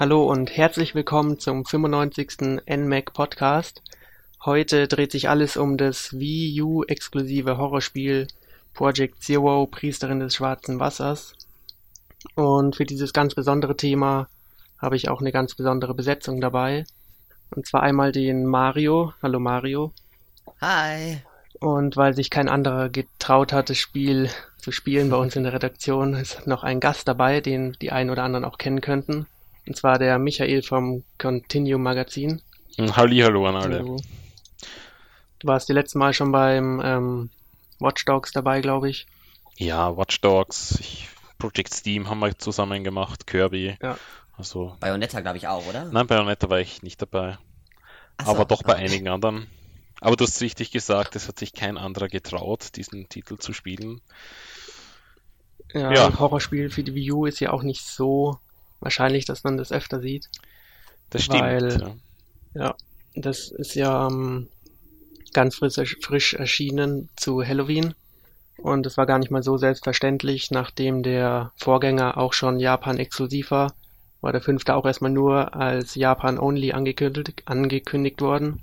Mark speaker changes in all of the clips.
Speaker 1: Hallo und herzlich willkommen zum 95. NMAC Podcast. Heute dreht sich alles um das Wii U exklusive Horrorspiel Project Zero, Priesterin des schwarzen Wassers. Und für dieses ganz besondere Thema habe ich auch eine ganz besondere Besetzung dabei. Und zwar einmal den Mario. Hallo Mario.
Speaker 2: Hi.
Speaker 1: Und weil sich kein anderer getraut hat, das Spiel zu spielen bei uns in der Redaktion, ist noch ein Gast dabei, den die einen oder anderen auch kennen könnten. Und zwar der Michael vom Continuum Magazin.
Speaker 3: Hm, Hallo an alle. Hallo.
Speaker 1: Du warst die letzte Mal schon beim ähm, Watch Dogs dabei, glaube ich.
Speaker 3: Ja, Watch Dogs, ich, Project Steam haben wir zusammen gemacht, Kirby.
Speaker 2: Ja. Also, Bayonetta, glaube ich, auch, oder?
Speaker 3: Nein, Bayonetta war ich nicht dabei. So, aber doch bei okay. einigen anderen. Aber du hast richtig gesagt, es hat sich kein anderer getraut, diesen Titel zu spielen.
Speaker 1: Ja, ja. ein Horrorspiel für die Wii U ist ja auch nicht so wahrscheinlich, dass man das öfter sieht.
Speaker 3: Das stimmt.
Speaker 1: Weil, ja. ja, das ist ja ähm, ganz frisch, frisch erschienen zu Halloween. Und es war gar nicht mal so selbstverständlich, nachdem der Vorgänger auch schon Japan exklusiv war, war der fünfte auch erstmal nur als Japan-Only angekündigt, angekündigt worden.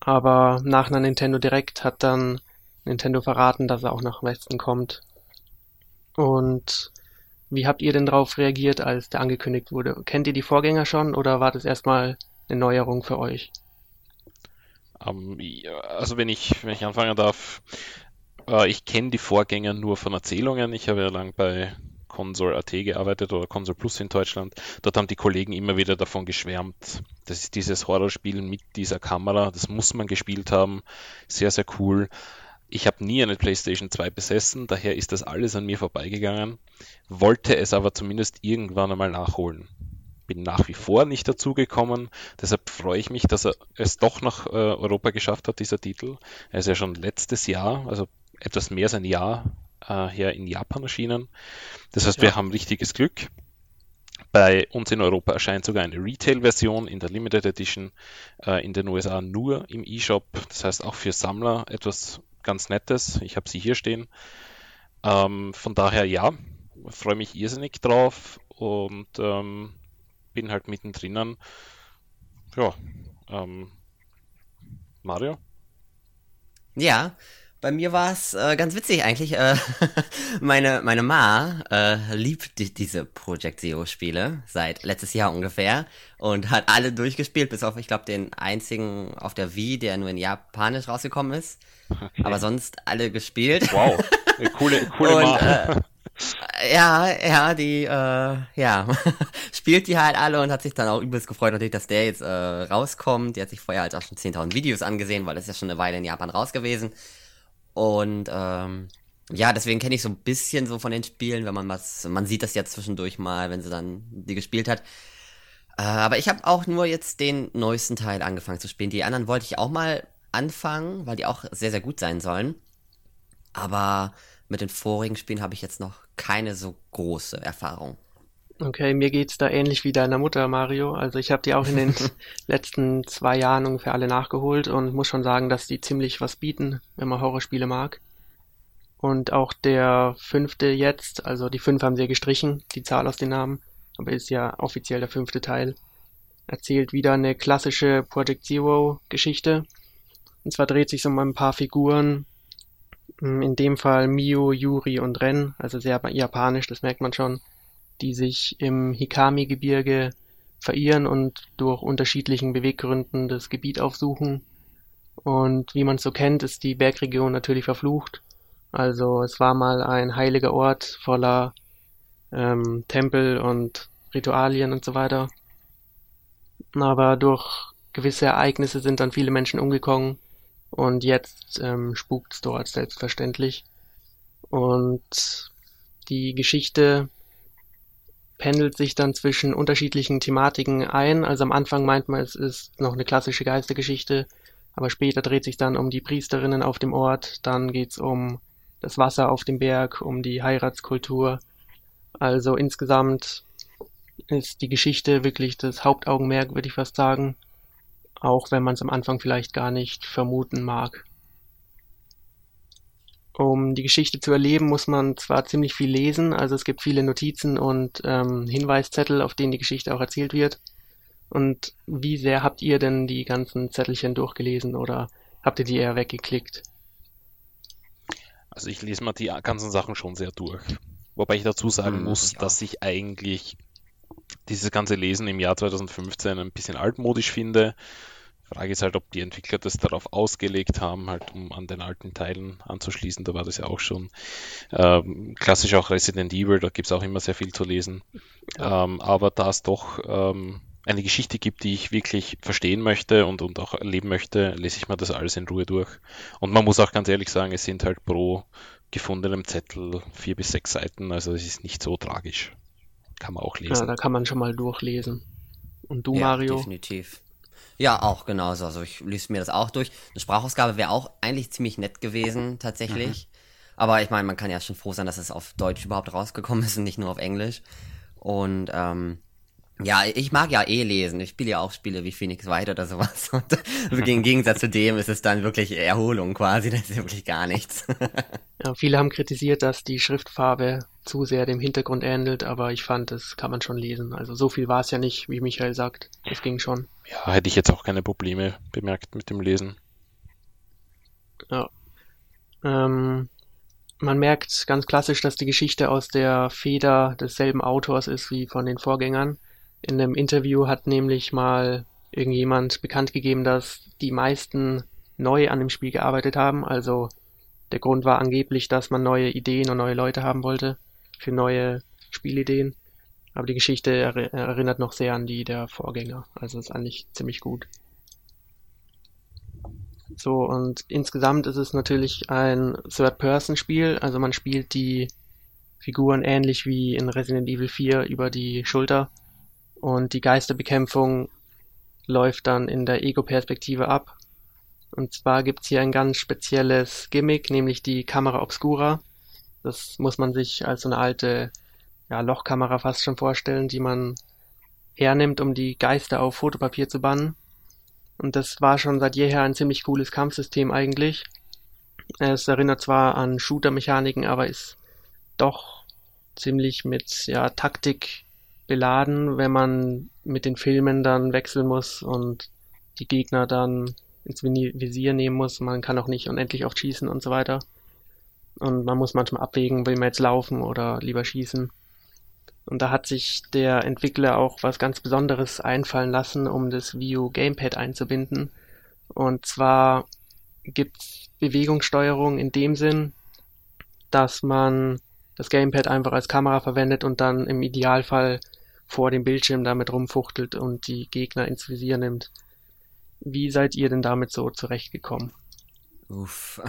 Speaker 1: Aber nach einer Nintendo Direct hat dann Nintendo verraten, dass er auch nach Westen kommt. Und wie habt ihr denn darauf reagiert, als der angekündigt wurde? Kennt ihr die Vorgänger schon oder war das erstmal eine Neuerung für euch?
Speaker 3: Um, ähm, also wenn ich, wenn ich anfangen darf, äh, ich kenne die Vorgänger nur von Erzählungen. Ich habe ja lang bei Console.at gearbeitet oder Console Plus in Deutschland. Dort haben die Kollegen immer wieder davon geschwärmt. Das ist dieses Horrorspiel mit dieser Kamera. Das muss man gespielt haben. Sehr, sehr cool. Ich habe nie eine PlayStation 2 besessen, daher ist das alles an mir vorbeigegangen, wollte es aber zumindest irgendwann einmal nachholen. Bin nach wie vor nicht dazugekommen, deshalb freue ich mich, dass er es doch nach äh, Europa geschafft hat, dieser Titel. Er ist ja schon letztes Jahr, also etwas mehr als ein Jahr äh, her in Japan erschienen. Das heißt, ja. wir haben richtiges Glück. Bei uns in Europa erscheint sogar eine Retail-Version in der Limited Edition, äh, in den USA nur im eShop. Das heißt auch für Sammler etwas ganz Nettes. Ich habe sie hier stehen. Ähm, von daher ja, freue mich irrsinnig drauf und ähm, bin halt mittendrin. Ja, ähm, Mario?
Speaker 2: Ja, bei mir war es äh, ganz witzig eigentlich. Äh, meine, meine Ma äh, liebt die, diese Project Zero Spiele seit letztes Jahr ungefähr und hat alle durchgespielt, bis auf, ich glaube, den einzigen auf der Wii, der nur in Japanisch rausgekommen ist. Okay. Aber sonst alle gespielt.
Speaker 3: Wow, coole, coole und, Ma.
Speaker 2: Äh, ja, ja, die, äh, ja, spielt die halt alle und hat sich dann auch übelst gefreut natürlich, dass der jetzt äh, rauskommt. Die hat sich vorher halt auch schon 10.000 Videos angesehen, weil das ist ja schon eine Weile in Japan raus gewesen. Und ähm, ja, deswegen kenne ich so ein bisschen so von den Spielen, wenn man was, man sieht das ja zwischendurch mal, wenn sie dann die gespielt hat. Äh, aber ich habe auch nur jetzt den neuesten Teil angefangen zu spielen. Die anderen wollte ich auch mal anfangen, weil die auch sehr, sehr gut sein sollen. Aber mit den vorigen Spielen habe ich jetzt noch keine so große Erfahrung.
Speaker 1: Okay, mir geht's da ähnlich wie deiner Mutter, Mario. Also ich habe die auch in den letzten zwei Jahren ungefähr alle nachgeholt und muss schon sagen, dass die ziemlich was bieten, wenn man Horrorspiele mag. Und auch der fünfte jetzt, also die fünf haben sie ja gestrichen, die Zahl aus den Namen, aber ist ja offiziell der fünfte Teil, erzählt wieder eine klassische Project Zero Geschichte. Und zwar dreht sich um ein paar Figuren, in dem Fall Mio, Yuri und Ren, also sehr japanisch, das merkt man schon die sich im Hikami-Gebirge verirren und durch unterschiedlichen Beweggründen das Gebiet aufsuchen. Und wie man es so kennt, ist die Bergregion natürlich verflucht. Also es war mal ein heiliger Ort voller ähm, Tempel und Ritualien und so weiter. Aber durch gewisse Ereignisse sind dann viele Menschen umgekommen und jetzt ähm, spukt dort selbstverständlich. Und die Geschichte pendelt sich dann zwischen unterschiedlichen Thematiken ein. Also am Anfang meint man, es ist noch eine klassische Geistergeschichte, aber später dreht sich dann um die Priesterinnen auf dem Ort, dann geht's um das Wasser auf dem Berg, um die Heiratskultur. Also insgesamt ist die Geschichte wirklich das Hauptaugenmerk, würde ich fast sagen, auch wenn man es am Anfang vielleicht gar nicht vermuten mag. Um die Geschichte zu erleben, muss man zwar ziemlich viel lesen, also es gibt viele Notizen und ähm, Hinweiszettel, auf denen die Geschichte auch erzählt wird. Und wie sehr habt ihr denn die ganzen Zettelchen durchgelesen oder habt ihr die eher weggeklickt?
Speaker 3: Also ich lese mal die ganzen Sachen schon sehr durch. Wobei ich dazu sagen hm, muss, ich dass ich eigentlich dieses ganze Lesen im Jahr 2015 ein bisschen altmodisch finde. Frage ist halt, ob die Entwickler das darauf ausgelegt haben, halt um an den alten Teilen anzuschließen. Da war das ja auch schon. Ähm, klassisch auch Resident Evil, da gibt es auch immer sehr viel zu lesen. Ähm, aber da es doch ähm, eine Geschichte gibt, die ich wirklich verstehen möchte und, und auch erleben möchte, lese ich mir das alles in Ruhe durch. Und man muss auch ganz ehrlich sagen, es sind halt pro gefundenem Zettel vier bis sechs Seiten, also es ist nicht so tragisch. Kann man auch lesen. Ja,
Speaker 1: da kann man schon mal durchlesen. Und du, ja, Mario?
Speaker 2: Definitiv. Ja, auch genauso. Also ich lese mir das auch durch. Eine Sprachausgabe wäre auch eigentlich ziemlich nett gewesen, tatsächlich. Mhm. Aber ich meine, man kann ja schon froh sein, dass es auf Deutsch überhaupt rausgekommen ist und nicht nur auf Englisch. Und ähm, ja, ich mag ja eh lesen. Ich spiele ja auch Spiele wie Phoenix White oder sowas. Und im Gegensatz zu dem ist es dann wirklich Erholung quasi. Das ist wirklich gar nichts.
Speaker 1: ja, viele haben kritisiert, dass die Schriftfarbe zu sehr dem Hintergrund ähnelt, aber ich fand, das kann man schon lesen. Also so viel war es ja nicht, wie Michael sagt. Es ging schon.
Speaker 3: Ja, hätte ich jetzt auch keine Probleme bemerkt mit dem Lesen.
Speaker 1: Ja. Ähm, man merkt ganz klassisch, dass die Geschichte aus der Feder desselben Autors ist wie von den Vorgängern. In einem Interview hat nämlich mal irgendjemand bekannt gegeben, dass die meisten neu an dem Spiel gearbeitet haben. Also der Grund war angeblich, dass man neue Ideen und neue Leute haben wollte für neue Spielideen. Aber die Geschichte erinnert noch sehr an die der Vorgänger. Also ist eigentlich ziemlich gut. So, und insgesamt ist es natürlich ein Third-Person-Spiel. Also man spielt die Figuren ähnlich wie in Resident Evil 4 über die Schulter und die Geisterbekämpfung läuft dann in der Ego-Perspektive ab. Und zwar gibt's hier ein ganz spezielles Gimmick, nämlich die Kamera Obscura. Das muss man sich als so eine alte ja, Lochkamera fast schon vorstellen, die man hernimmt, um die Geister auf Fotopapier zu bannen. Und das war schon seit jeher ein ziemlich cooles Kampfsystem eigentlich. Es erinnert zwar an Shooter-Mechaniken, aber ist doch ziemlich mit ja, Taktik beladen, wenn man mit den Filmen dann wechseln muss und die Gegner dann ins Visier nehmen muss. Man kann auch nicht unendlich oft schießen und so weiter. Und man muss manchmal abwägen, will man jetzt laufen oder lieber schießen. Und da hat sich der Entwickler auch was ganz Besonderes einfallen lassen, um das U Gamepad einzubinden. Und zwar gibt's Bewegungssteuerung in dem Sinn, dass man das Gamepad einfach als Kamera verwendet und dann im Idealfall vor dem Bildschirm damit rumfuchtelt und die Gegner ins Visier nimmt. Wie seid ihr denn damit so zurechtgekommen?
Speaker 2: Uff.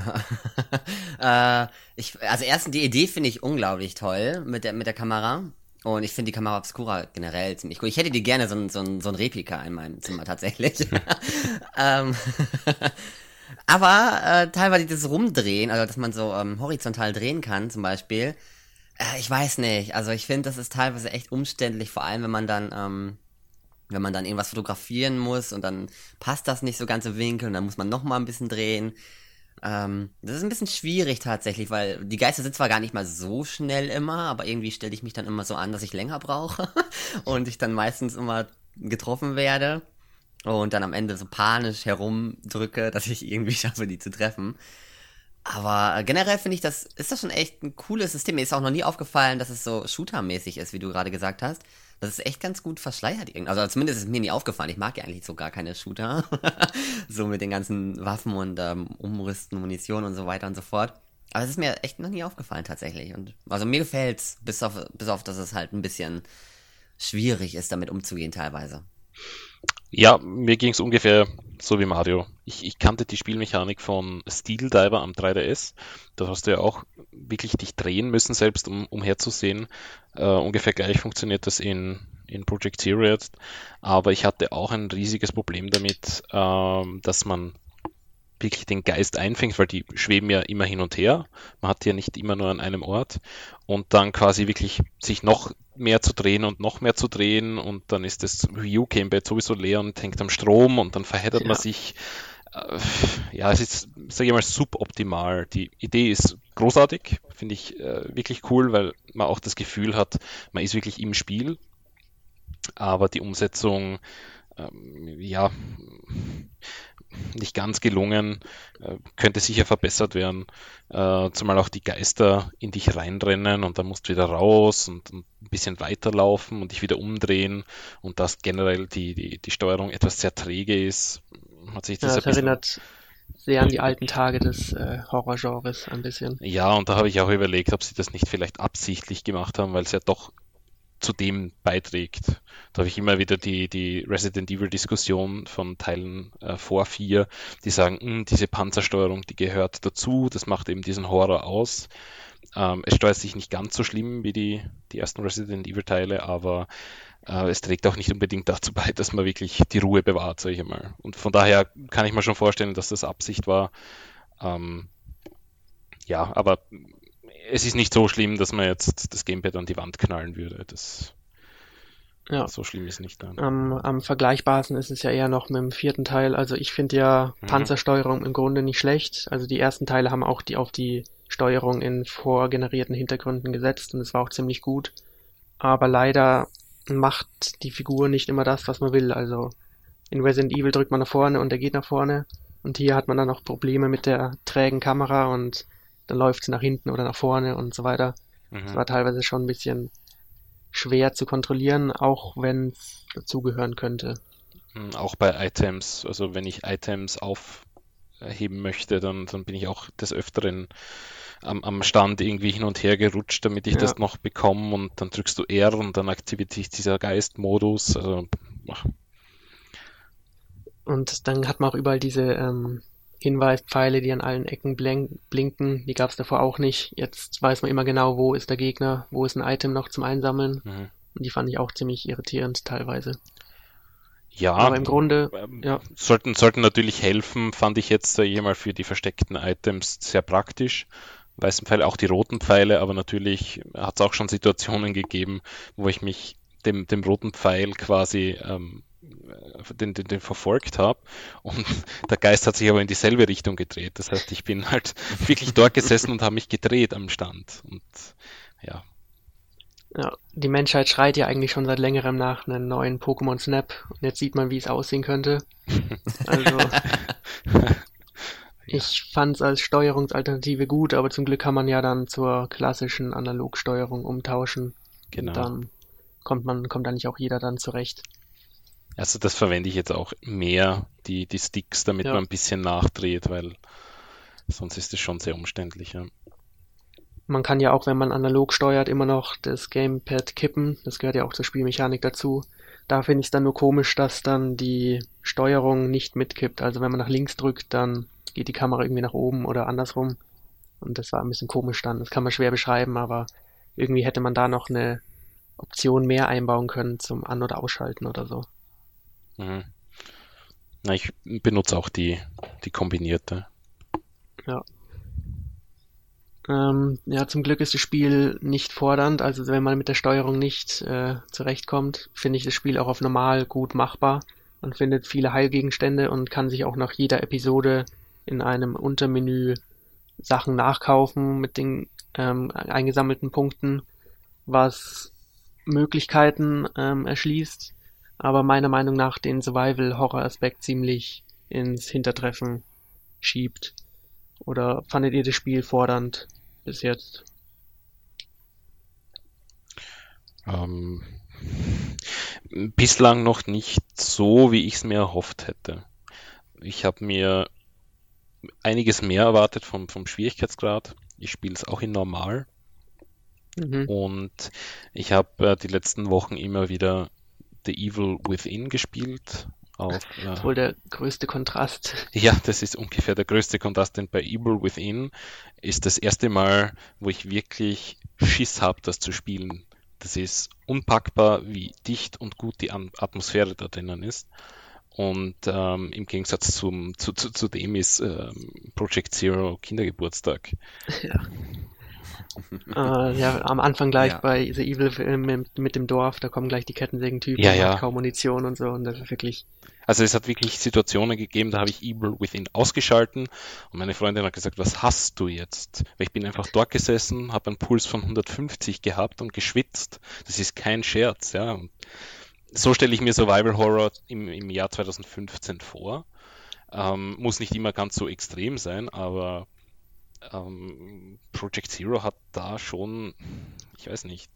Speaker 2: äh, ich, also erstens, die Idee finde ich unglaublich toll mit der, mit der Kamera. Und ich finde die Kamera Obscura generell ziemlich cool. Ich hätte die gerne so ein, so ein, so ein Replika in meinem Zimmer tatsächlich. ähm, aber äh, teilweise dieses Rumdrehen, also dass man so ähm, horizontal drehen kann zum Beispiel, äh, ich weiß nicht. Also ich finde, das ist teilweise echt umständlich, vor allem wenn man dann, ähm, wenn man dann irgendwas fotografieren muss und dann passt das nicht so ganz im Winkel und dann muss man nochmal ein bisschen drehen. Ähm, das ist ein bisschen schwierig tatsächlich, weil die Geister sind zwar gar nicht mal so schnell immer, aber irgendwie stelle ich mich dann immer so an, dass ich länger brauche und ich dann meistens immer getroffen werde und dann am Ende so panisch herumdrücke, dass ich irgendwie schaffe, die zu treffen. Aber generell finde ich, das ist das schon echt ein cooles System. Mir ist auch noch nie aufgefallen, dass es so Shooter-mäßig ist, wie du gerade gesagt hast. Das ist echt ganz gut verschleiert. Also zumindest ist mir nie aufgefallen. Ich mag ja eigentlich so gar keine Shooter. so mit den ganzen Waffen und ähm, Umrüsten, Munition und so weiter und so fort. Aber es ist mir echt noch nie aufgefallen tatsächlich. Und also mir gefällt's, bis auf, bis auf, dass es halt ein bisschen schwierig ist, damit umzugehen teilweise.
Speaker 3: Ja, mir ging es ungefähr so wie Mario. Ich, ich kannte die Spielmechanik von Steel Diver am 3DS. Da hast du ja auch wirklich dich drehen müssen, selbst um umherzusehen. Äh, ungefähr gleich funktioniert das in, in Project Zero jetzt. Aber ich hatte auch ein riesiges Problem damit, ähm, dass man wirklich den Geist einfängt, weil die schweben ja immer hin und her. Man hat ja nicht immer nur an einem Ort und dann quasi wirklich sich noch mehr zu drehen und noch mehr zu drehen und dann ist das Wii U Gamepad sowieso leer und hängt am Strom und dann verheddert ja. man sich. äh, ja, es ist, sage ich mal, suboptimal. Die Idee ist großartig, finde ich äh, wirklich cool, weil man auch das Gefühl hat, man ist wirklich im Spiel. Aber die Umsetzung, ähm, ja, nicht ganz gelungen, äh, könnte sicher verbessert werden, äh, zumal auch die Geister in dich reinrennen und dann musst du wieder raus und, und ein bisschen weiterlaufen und dich wieder umdrehen und dass generell die, die, die Steuerung etwas sehr träge ist,
Speaker 1: hat sich das, ja, das erinnert sehr an die alten Tage des äh, Horrorgenres ein bisschen.
Speaker 3: Ja, und da habe ich auch überlegt, ob sie das nicht vielleicht absichtlich gemacht haben, weil es ja doch zu dem beiträgt. Da habe ich immer wieder die, die Resident Evil Diskussion von Teilen äh, vor vier, die sagen, hm, diese Panzersteuerung, die gehört dazu, das macht eben diesen Horror aus. Ähm, es steuert sich nicht ganz so schlimm wie die, die ersten Resident Evil Teile, aber äh, es trägt auch nicht unbedingt dazu bei, dass man wirklich die Ruhe bewahrt, sage ich mal. Und von daher kann ich mir schon vorstellen, dass das Absicht war. Ähm, ja, aber es ist nicht so schlimm, dass man jetzt das Gamepad an die Wand knallen würde. Das ja. So schlimm ist nicht dann.
Speaker 1: Am, am vergleichbarsten ist es ja eher noch mit dem vierten Teil. Also ich finde ja mhm. Panzersteuerung im Grunde nicht schlecht. Also die ersten Teile haben auch die auf die Steuerung in vorgenerierten Hintergründen gesetzt und es war auch ziemlich gut. Aber leider macht die Figur nicht immer das, was man will. Also in Resident Evil drückt man nach vorne und er geht nach vorne. Und hier hat man dann auch Probleme mit der trägen Kamera und dann läuft sie nach hinten oder nach vorne und so weiter. Mhm. Das war teilweise schon ein bisschen schwer zu kontrollieren, auch wenn es dazugehören könnte.
Speaker 3: Hm, auch bei Items, also wenn ich Items aufheben möchte, dann, dann bin ich auch des Öfteren am, am Stand irgendwie hin und her gerutscht, damit ich ja. das noch bekomme und dann drückst du R und dann aktiviert sich dieser Geistmodus. Also,
Speaker 1: und dann hat man auch überall diese ähm, Hinweispfeile, die an allen Ecken blinken. Die gab es davor auch nicht. Jetzt weiß man immer genau, wo ist der Gegner, wo ist ein Item noch zum Einsammeln. Mhm. Und die fand ich auch ziemlich irritierend teilweise.
Speaker 3: Ja, aber im Grunde ähm, ja. sollten, sollten natürlich helfen, fand ich jetzt äh, mal für die versteckten Items sehr praktisch. Weißen Pfeile, auch die roten Pfeile, aber natürlich hat es auch schon Situationen gegeben, wo ich mich dem, dem roten Pfeil quasi ähm, den, den, den verfolgt habe. Und der Geist hat sich aber in dieselbe Richtung gedreht. Das heißt, ich bin halt wirklich dort gesessen und habe mich gedreht am Stand. Und ja.
Speaker 1: Ja, die Menschheit schreit ja eigentlich schon seit längerem nach einem neuen Pokémon Snap. Und jetzt sieht man, wie es aussehen könnte. Also. Ich fand es als Steuerungsalternative gut, aber zum Glück kann man ja dann zur klassischen Analogsteuerung umtauschen. Genau. Und dann kommt man, kommt eigentlich auch jeder dann zurecht.
Speaker 3: Also das verwende ich jetzt auch mehr, die, die Sticks, damit ja. man ein bisschen nachdreht, weil sonst ist es schon sehr umständlich. Ja.
Speaker 1: Man kann ja auch, wenn man analog steuert, immer noch das Gamepad kippen. Das gehört ja auch zur Spielmechanik dazu. Da finde ich es dann nur komisch, dass dann die Steuerung nicht mitkippt. Also wenn man nach links drückt, dann geht die Kamera irgendwie nach oben oder andersrum. Und das war ein bisschen komisch dann. Das kann man schwer beschreiben, aber irgendwie hätte man da noch eine Option mehr einbauen können zum An- oder Ausschalten oder so. Mhm.
Speaker 3: Na, ich benutze auch die, die kombinierte.
Speaker 1: Ja. Ähm, ja, zum Glück ist das Spiel nicht fordernd. Also wenn man mit der Steuerung nicht äh, zurechtkommt, finde ich das Spiel auch auf normal gut machbar. Man findet viele Heilgegenstände und kann sich auch nach jeder Episode in einem Untermenü Sachen nachkaufen mit den ähm, eingesammelten Punkten, was Möglichkeiten ähm, erschließt, aber meiner Meinung nach den Survival-Horror-Aspekt ziemlich ins Hintertreffen schiebt. Oder fandet ihr das Spiel fordernd bis jetzt?
Speaker 3: Ähm, bislang noch nicht so, wie ich es mir erhofft hätte. Ich habe mir einiges mehr erwartet vom, vom Schwierigkeitsgrad. Ich spiele es auch in normal. Mhm. Und ich habe äh, die letzten Wochen immer wieder The Evil Within gespielt.
Speaker 1: Auf, das ist wohl der größte Kontrast.
Speaker 3: Ja, das ist ungefähr der größte Kontrast, denn bei Evil Within ist das erste Mal, wo ich wirklich Schiss habe, das zu spielen. Das ist unpackbar, wie dicht und gut die Atmosphäre da drinnen ist. Und ähm, im Gegensatz zum, zu, zu, zu dem ist ähm, Project Zero Kindergeburtstag. Ja.
Speaker 1: Äh, ja, am Anfang gleich
Speaker 2: Ja.
Speaker 1: bei The Evil äh, mit, mit dem Dorf, da kommen gleich die Kettensägen-Typen,
Speaker 3: Ja, ja.
Speaker 1: kaum Munition und so und das ist wirklich,
Speaker 3: Also es hat wirklich Situationen gegeben, da habe ich Evil Within ausgeschalten und meine Freundin hat gesagt, was hast du jetzt? Weil ich bin einfach dort gesessen, habe einen Puls von 150 gehabt und geschwitzt. Das ist kein Scherz, ja. Und so stelle ich mir Survival Horror im, im Jahr 2015 vor. Ähm, muss nicht immer ganz so extrem sein, aber ähm, Project Zero hat da schon, ich weiß nicht,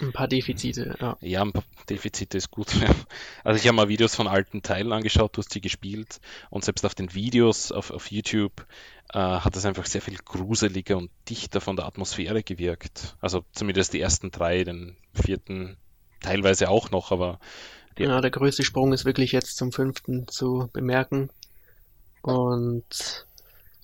Speaker 1: ein paar Defizite, ja.
Speaker 3: ja, ein paar Defizite ist gut. Also ich habe mal Videos von alten Teilen angeschaut, du hast die gespielt und selbst auf den Videos auf, auf YouTube äh, hat es einfach sehr viel gruseliger und dichter von der Atmosphäre gewirkt. Also zumindest die ersten drei, den vierten teilweise auch noch, aber Ja.
Speaker 1: Ja, der größte Sprung ist wirklich jetzt zum fünften zu bemerken. Und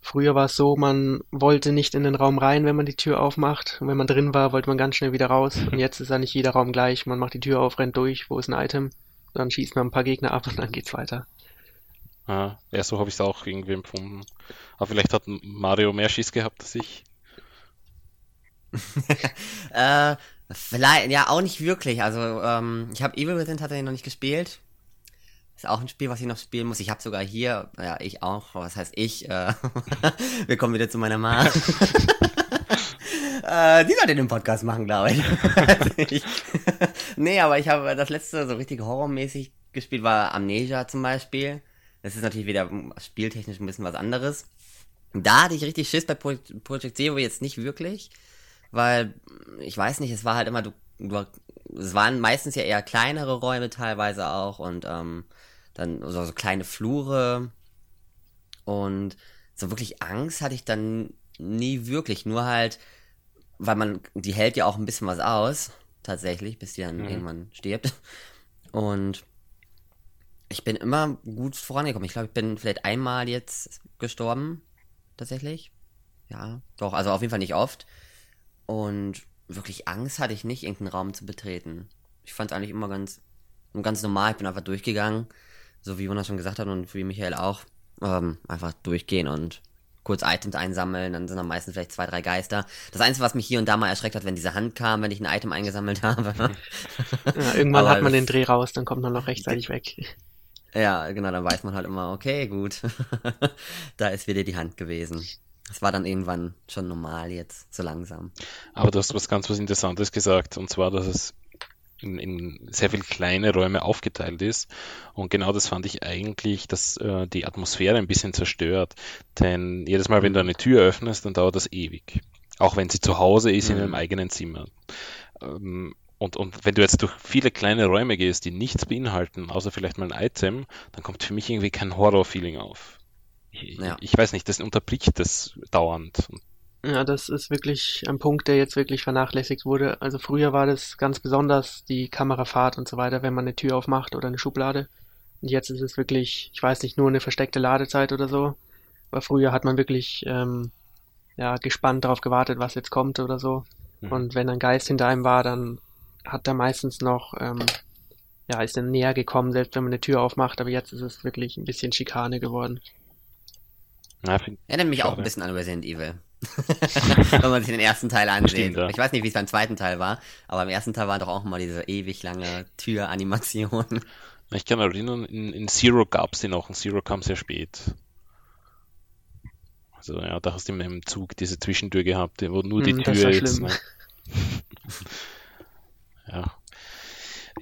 Speaker 1: früher war es so, man wollte nicht in den Raum rein, wenn man die Tür aufmacht. Und wenn man drin war, wollte man ganz schnell wieder raus. Und jetzt ist ja nicht jeder Raum gleich. Man macht die Tür auf, rennt durch, wo ist ein Item? Dann schießt man ein paar Gegner ab und dann geht's weiter.
Speaker 3: äh, ja, so habe ich es auch irgendwie empfunden. Aber vielleicht hat Mario mehr Schiss gehabt als ich.
Speaker 2: Äh, vielleicht, ja, auch nicht wirklich. Also, ähm, ich habe Evil Within tatsächlich noch nicht gespielt. Ist auch ein Spiel, was ich noch spielen muss. Ich habe sogar hier, ja, ich auch, was heißt ich? Äh, wir kommen wieder zu meiner Ma. äh, die sollte den Podcast machen, glaube ich. ich. nee, aber ich habe das letzte so richtig horrormäßig gespielt, war Amnesia zum Beispiel. Das ist natürlich wieder spieltechnisch ein bisschen was anderes. Da hatte ich richtig Schiss bei Pro Project Zero jetzt nicht wirklich weil ich weiß nicht, es war halt immer du, du es waren meistens ja eher kleinere Räume teilweise auch und ähm, dann so, so kleine Flure und so wirklich Angst hatte ich dann nie wirklich, nur halt, weil man, die hält ja auch ein bisschen was aus, tatsächlich, bis die dann
Speaker 3: Mhm.
Speaker 2: irgendwann stirbt. Und ich bin immer gut vorangekommen. Ich glaube, ich bin vielleicht einmal jetzt gestorben, tatsächlich. Ja, doch, also auf jeden Fall nicht oft. Und wirklich Angst hatte ich nicht, irgendeinen Raum zu betreten. Ich fand es eigentlich immer ganz, ganz normal. Ich bin einfach durchgegangen, so wie Jonas schon gesagt hat und wie Michael auch. Ähm, einfach durchgehen und kurz Items einsammeln, dann sind am meisten vielleicht zwei, drei Geister. Das Einzige, was mich hier und da mal erschreckt hat, wenn diese Hand kam, wenn ich ein Item eingesammelt habe.
Speaker 1: Ja, irgendwann
Speaker 2: Aber
Speaker 1: hat man den Dreh raus, dann kommt man noch rechtzeitig weg.
Speaker 2: Ja, genau, dann weiß man halt immer, okay, gut. da ist wieder die Hand gewesen. Das war dann irgendwann schon normal jetzt, so langsam.
Speaker 3: Aber du hast was ganz was Interessantes gesagt, und zwar, dass es in, in sehr viel kleine Räume aufgeteilt ist. Und genau das fand ich eigentlich, dass äh, die Atmosphäre ein bisschen zerstört. Denn jedes Mal, wenn du eine Tür öffnest, dann dauert das ewig. Auch wenn sie zu Hause ist, in
Speaker 2: Mhm.
Speaker 3: einem eigenen Zimmer. Ähm, und, und wenn du jetzt durch viele kleine Räume gehst, die nichts beinhalten, außer vielleicht mal ein Item, dann kommt für mich irgendwie kein Horror-Feeling auf. Ich,
Speaker 2: Ja.
Speaker 3: ich weiß nicht, das unterbricht das dauernd.
Speaker 1: Ja, das ist wirklich ein Punkt, der jetzt wirklich vernachlässigt wurde. Also früher war das ganz besonders die Kamerafahrt und so weiter, wenn man eine Tür aufmacht oder eine Schublade. Und jetzt ist es wirklich, ich weiß nicht, nur eine versteckte Ladezeit oder so. Aber früher hat man wirklich ähm, ja, gespannt darauf gewartet, was jetzt kommt oder so.
Speaker 3: Mhm.
Speaker 1: Und wenn ein Geist hinter einem war, dann hat er meistens noch, ähm, ja, ist er näher gekommen, selbst wenn man eine Tür aufmacht. Aber jetzt ist es wirklich ein bisschen Schikane geworden.
Speaker 3: Ja,
Speaker 2: Erinnert mich auch ein bisschen an Resident Evil. Wenn man sich den ersten Teil ansieht.
Speaker 3: Stimmt, ja.
Speaker 2: Ich weiß nicht, wie es beim zweiten Teil war, aber im ersten Teil war doch auch mal diese ewig lange Türanimation.
Speaker 3: Ich kann erinnern, in, in Zero gab es die noch und Zero kam sehr spät. Also ja, da hast du in einem Zug diese Zwischentür gehabt, wo nur die
Speaker 1: Hm, das
Speaker 3: Tür
Speaker 1: war
Speaker 3: jetzt.
Speaker 1: schlimm.
Speaker 3: Ne? ja.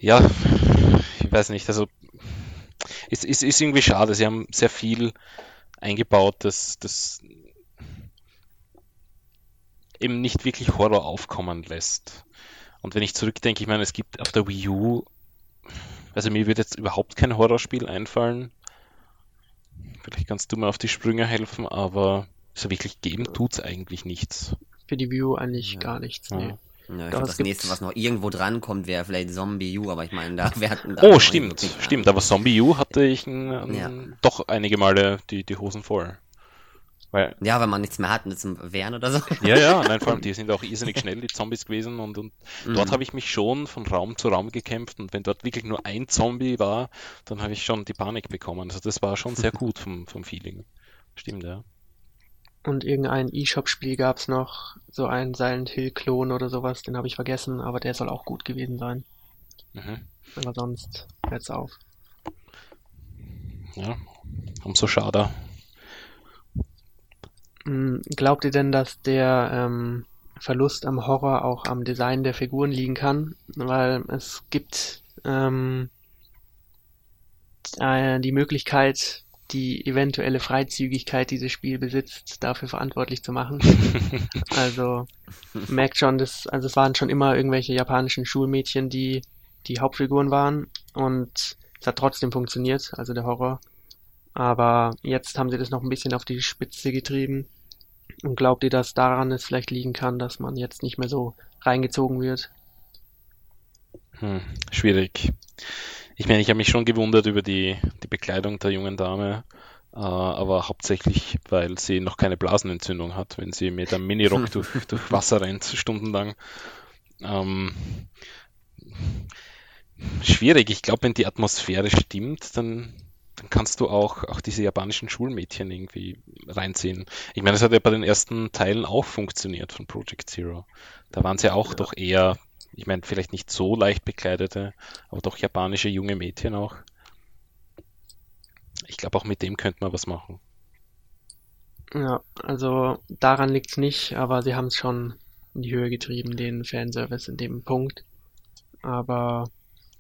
Speaker 3: Ja, ich weiß nicht, also es ist, ist irgendwie schade. Sie haben sehr viel eingebaut, das, das eben nicht wirklich Horror aufkommen lässt. Und wenn ich zurückdenke, ich meine, es gibt auf der Wii U, also mir wird jetzt überhaupt kein Horrorspiel einfallen. Vielleicht kannst du mir auf die Sprünge helfen, aber so wirklich geben tut's eigentlich nichts.
Speaker 1: Für die View eigentlich
Speaker 2: Ja.
Speaker 1: gar nichts.
Speaker 3: Ja.
Speaker 1: Nee.
Speaker 2: Ja, ich
Speaker 1: Doch,
Speaker 2: glaub,
Speaker 1: es
Speaker 2: das
Speaker 1: gibt-
Speaker 2: nächste, was noch irgendwo dran kommt, wäre vielleicht Zombie U, aber ich meine, da werden
Speaker 3: Oh, stimmt, stimmt. Aber Zombie U hatte ich ein, ein,
Speaker 2: Ja.
Speaker 3: doch einige Male die, die Hosen voll. Weil,
Speaker 2: Ja, wenn man nichts mehr hat, zum Wehren oder so.
Speaker 3: ja, ja, nein, vor allem die sind auch irrsinnig schnell, die Zombies gewesen und, und dort
Speaker 2: Mhm.
Speaker 3: habe ich mich schon von Raum zu Raum gekämpft und wenn dort wirklich nur ein Zombie war, dann habe ich schon die Panik bekommen. Also das war schon sehr gut vom, vom Feeling. Stimmt, ja.
Speaker 1: Und irgendein E-Shop-Spiel gab's noch, so ein Silent Hill-Klon oder sowas, den habe ich vergessen, aber der soll auch gut gewesen sein. Mhm. Aber sonst hört's auf.
Speaker 3: Ja, umso schade.
Speaker 1: Hm, glaubt ihr denn, dass der ähm, Verlust am Horror auch am Design der Figuren liegen kann? Weil es gibt ähm, äh, die Möglichkeit, die eventuelle Freizügigkeit dieses Spiel besitzt, dafür verantwortlich zu machen. also merkt schon, dass, also es waren schon immer irgendwelche japanischen Schulmädchen, die die Hauptfiguren waren und es hat trotzdem funktioniert, also der Horror. Aber jetzt haben sie das noch ein bisschen auf die Spitze getrieben. Und glaubt ihr, dass daran es vielleicht liegen kann, dass man jetzt nicht mehr so reingezogen wird?
Speaker 3: Hm, schwierig. Ich meine, ich habe mich schon gewundert über die, die Bekleidung der jungen Dame, äh, aber hauptsächlich, weil sie noch keine Blasenentzündung hat, wenn sie mit einem Minirock durch, durch Wasser rennt, stundenlang. Ähm, schwierig. Ich glaube, wenn die Atmosphäre stimmt, dann, dann kannst du auch, auch diese japanischen Schulmädchen irgendwie reinziehen. Ich meine, das hat ja bei den ersten Teilen auch funktioniert von Project Zero. Da waren sie auch ja. doch eher ich meine, vielleicht nicht so leicht bekleidete, aber doch japanische junge Mädchen auch. Ich glaube, auch mit dem könnte man was machen.
Speaker 1: Ja, also daran liegt es nicht, aber sie haben es schon in die Höhe getrieben, den Fanservice in dem Punkt. Aber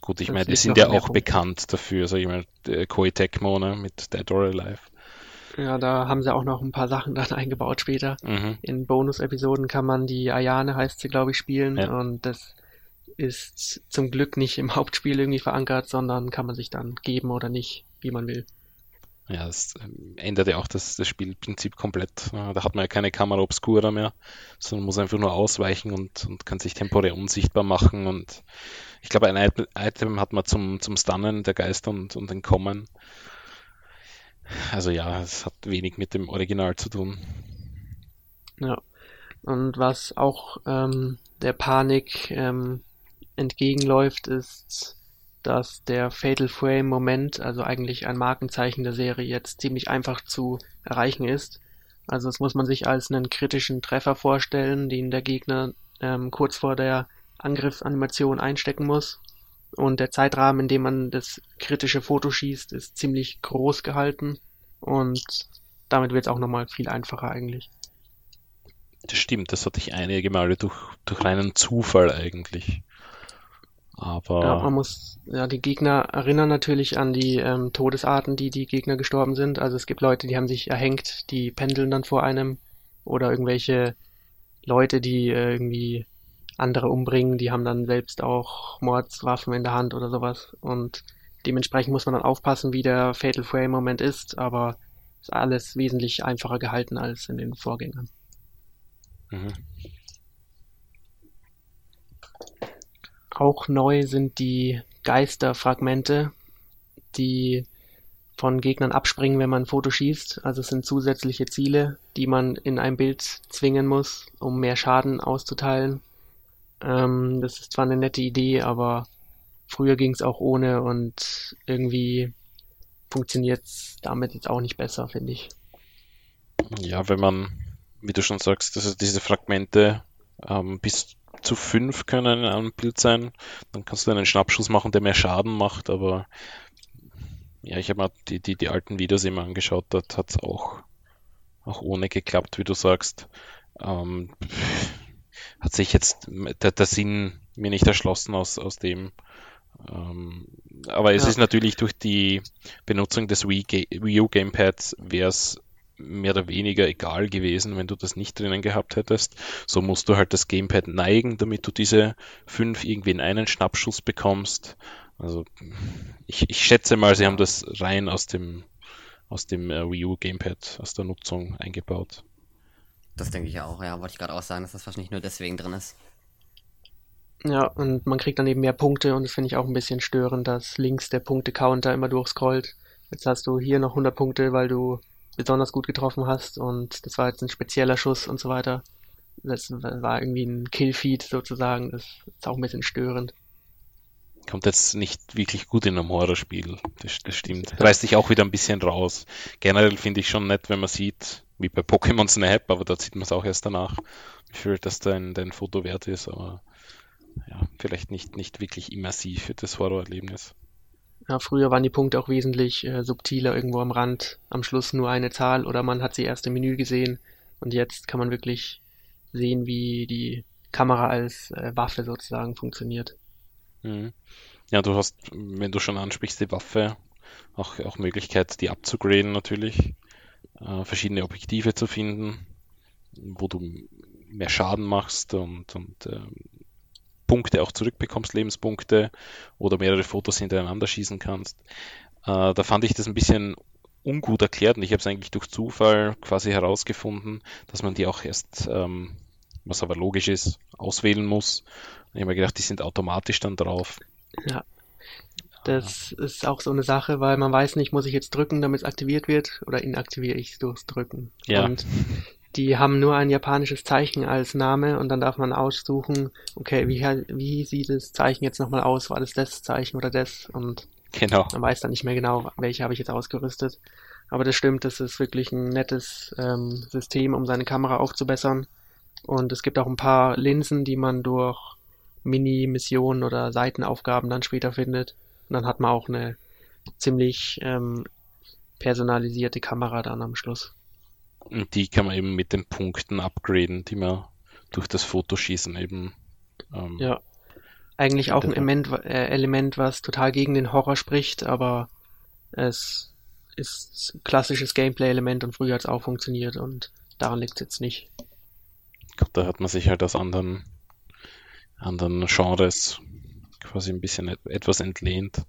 Speaker 3: Gut, ich meine, die sind ja auch bekannt dafür, sag ich mal, Koei Tecmo ne, mit Dead or Alive.
Speaker 1: Ja, da haben sie auch noch ein paar Sachen dann eingebaut später. Mhm. In Bonus-Episoden kann man die Ayane, heißt sie, glaube ich, spielen. Ja. Und das ist zum Glück nicht im Hauptspiel irgendwie verankert, sondern kann man sich dann geben oder nicht, wie man will.
Speaker 3: Ja, es ähm, ändert ja auch das, das Spielprinzip komplett. Da hat man ja keine Kamera obscura mehr, sondern muss einfach nur ausweichen und, und kann sich temporär unsichtbar machen. Und ich glaube, ein Item hat man zum, zum Stunnen der Geister und, und Entkommen. Also ja, es hat wenig mit dem Original zu tun.
Speaker 1: Ja. Und was auch ähm, der Panik ähm, entgegenläuft, ist, dass der Fatal Frame Moment, also eigentlich ein Markenzeichen der Serie, jetzt ziemlich einfach zu erreichen ist. Also das muss man sich als einen kritischen Treffer vorstellen, den der Gegner ähm, kurz vor der Angriffsanimation einstecken muss. Und der Zeitrahmen, in dem man das kritische Foto schießt, ist ziemlich groß gehalten. Und damit wird es auch nochmal viel einfacher eigentlich.
Speaker 3: Das stimmt, das hatte ich einige Male durch, durch reinen Zufall eigentlich. Aber.
Speaker 1: Ja, man muss, ja, die Gegner erinnern natürlich an die ähm, Todesarten, die die Gegner gestorben sind. Also es gibt Leute, die haben sich erhängt, die pendeln dann vor einem. Oder irgendwelche Leute, die äh, irgendwie andere umbringen, die haben dann selbst auch Mordswaffen in der Hand oder sowas. Und dementsprechend muss man dann aufpassen, wie der Fatal Frame Moment ist, aber ist alles wesentlich einfacher gehalten als in den Vorgängern. Mhm. Auch neu sind die Geisterfragmente, die von Gegnern abspringen, wenn man ein Foto schießt. Also es sind zusätzliche Ziele, die man in ein Bild zwingen muss, um mehr Schaden auszuteilen. Ähm, das ist zwar eine nette Idee, aber früher ging es auch ohne und irgendwie funktioniert es damit jetzt auch nicht besser, finde ich.
Speaker 3: Ja, wenn man, wie du schon sagst, dass diese Fragmente ähm, bis zu fünf können in einem Bild sein. Dann kannst du einen Schnappschuss machen, der mehr Schaden macht, aber ja, ich habe mir die, die, die alten Videos immer angeschaut, dort hat es auch, auch ohne geklappt, wie du sagst. Ähm, hat sich jetzt der, der Sinn mir nicht erschlossen aus, aus dem. Ähm, aber es ja. ist natürlich durch die Benutzung des Wii, Wii U Gamepads wäre es mehr oder weniger egal gewesen, wenn du das nicht drinnen gehabt hättest. So musst du halt das Gamepad neigen, damit du diese fünf irgendwie in einen Schnappschuss bekommst. Also ich, ich schätze mal, sie haben das rein aus dem aus dem äh, Wii U Gamepad, aus der Nutzung eingebaut.
Speaker 2: Das denke ich auch, ja. Wollte ich gerade auch sagen, dass das wahrscheinlich nur deswegen drin ist.
Speaker 1: Ja, und man kriegt dann eben mehr Punkte und das finde ich auch ein bisschen störend, dass links der Punkte-Counter immer durchscrollt. Jetzt hast du hier noch 100 Punkte, weil du besonders gut getroffen hast und das war jetzt ein spezieller Schuss und so weiter. Das war irgendwie ein Killfeed sozusagen, das ist auch ein bisschen störend.
Speaker 3: kommt jetzt nicht wirklich gut in einem Horrorspiel. Das, das stimmt. Reißt dich auch wieder ein bisschen raus. Generell finde ich schon nett, wenn man sieht, wie bei Pokémon Snap, aber da sieht man es auch erst danach, wie viel das dein, dein Foto wert ist, aber ja, vielleicht nicht, nicht wirklich immersiv für das Horrorerlebnis.
Speaker 1: Ja, früher waren die Punkte auch wesentlich äh, subtiler irgendwo am Rand, am Schluss nur eine Zahl oder man hat sie erst im Menü gesehen und jetzt kann man wirklich sehen, wie die Kamera als äh, Waffe sozusagen funktioniert.
Speaker 3: Mhm. Ja, du hast, wenn du schon ansprichst, die Waffe, auch, auch Möglichkeit, die abzugraden natürlich, äh, verschiedene Objektive zu finden, wo du mehr Schaden machst und, und äh, Punkte auch zurückbekommst, Lebenspunkte oder mehrere Fotos hintereinander schießen kannst. Äh, da fand ich das ein bisschen ungut erklärt und ich habe es eigentlich durch Zufall quasi herausgefunden, dass man die auch erst, ähm, was aber logisch ist, auswählen muss. Ich habe mir gedacht, die sind automatisch dann drauf.
Speaker 1: Ja. Das ist auch so eine Sache, weil man weiß nicht, muss ich jetzt drücken, damit es aktiviert wird, oder inaktiviere ich es durchs Drücken.
Speaker 3: Ja.
Speaker 1: Und die haben nur ein japanisches Zeichen als Name und dann darf man aussuchen, okay, wie, wie sieht das Zeichen jetzt nochmal aus? War das das Zeichen oder das? Und
Speaker 3: Genau.
Speaker 1: man weiß dann nicht mehr genau, welche habe ich jetzt ausgerüstet. Aber das stimmt, das ist wirklich ein nettes ähm, System, um seine Kamera aufzubessern. Und es gibt auch ein paar Linsen, die man durch Mini-Missionen oder Seitenaufgaben dann später findet. Und dann hat man auch eine ziemlich ähm, personalisierte Kamera dann am Schluss.
Speaker 3: Und die kann man eben mit den Punkten upgraden, die man durch das Fotoschießen eben. Ähm,
Speaker 1: Ja. Eigentlich auch ein Element, äh, Element, was total gegen den Horror spricht, aber es ist klassisches Gameplay-Element und früher hat es auch funktioniert und daran liegt es jetzt nicht.
Speaker 3: Gut, da hat man sich halt aus anderen, anderen Genres quasi ein bisschen et etwas entlehnt.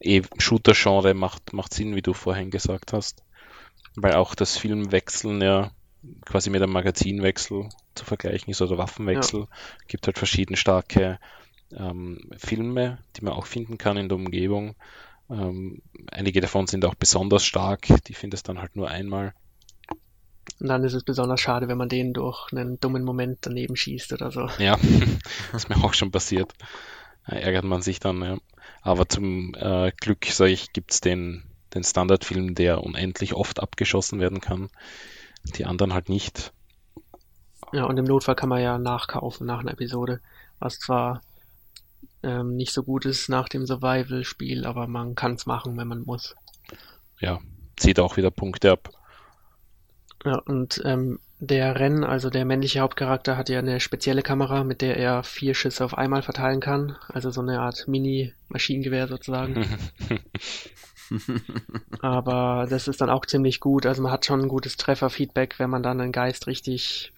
Speaker 3: Eh, Shooter-Genre macht, macht Sinn, wie du vorhin gesagt hast, weil auch das Filmwechseln ja quasi mit einem Magazinwechsel zu vergleichen ist oder Waffenwechsel. Gibt halt verschieden starke ähm, Filme, die man auch finden kann in der Umgebung. Ähm, einige davon sind auch besonders stark, die findest dann halt nur einmal.
Speaker 1: Und dann ist es besonders schade, wenn man den durch einen dummen Moment daneben schießt oder so.
Speaker 3: Ja, ist mir auch schon passiert. Da ärgert man sich dann, ja. Aber zum äh, Glück, sage ich, gibt's den, den Standardfilm, der unendlich oft abgeschossen werden kann. Die anderen halt nicht.
Speaker 1: Ja, und im Notfall kann man ja nachkaufen nach einer Episode, was zwar ähm, nicht so gut ist nach dem Survival-Spiel, aber man kann es machen, wenn man muss.
Speaker 3: Ja, zieht auch wieder Punkte ab.
Speaker 1: Ja, und ähm, der Ren, also der männliche Hauptcharakter, hat ja eine spezielle Kamera, mit der er vier Schüsse auf einmal verteilen kann. Also so eine Art Mini-Maschinengewehr sozusagen. Aber das ist dann auch ziemlich gut. Also man hat schon ein gutes Trefferfeedback, wenn man dann einen Geist richtig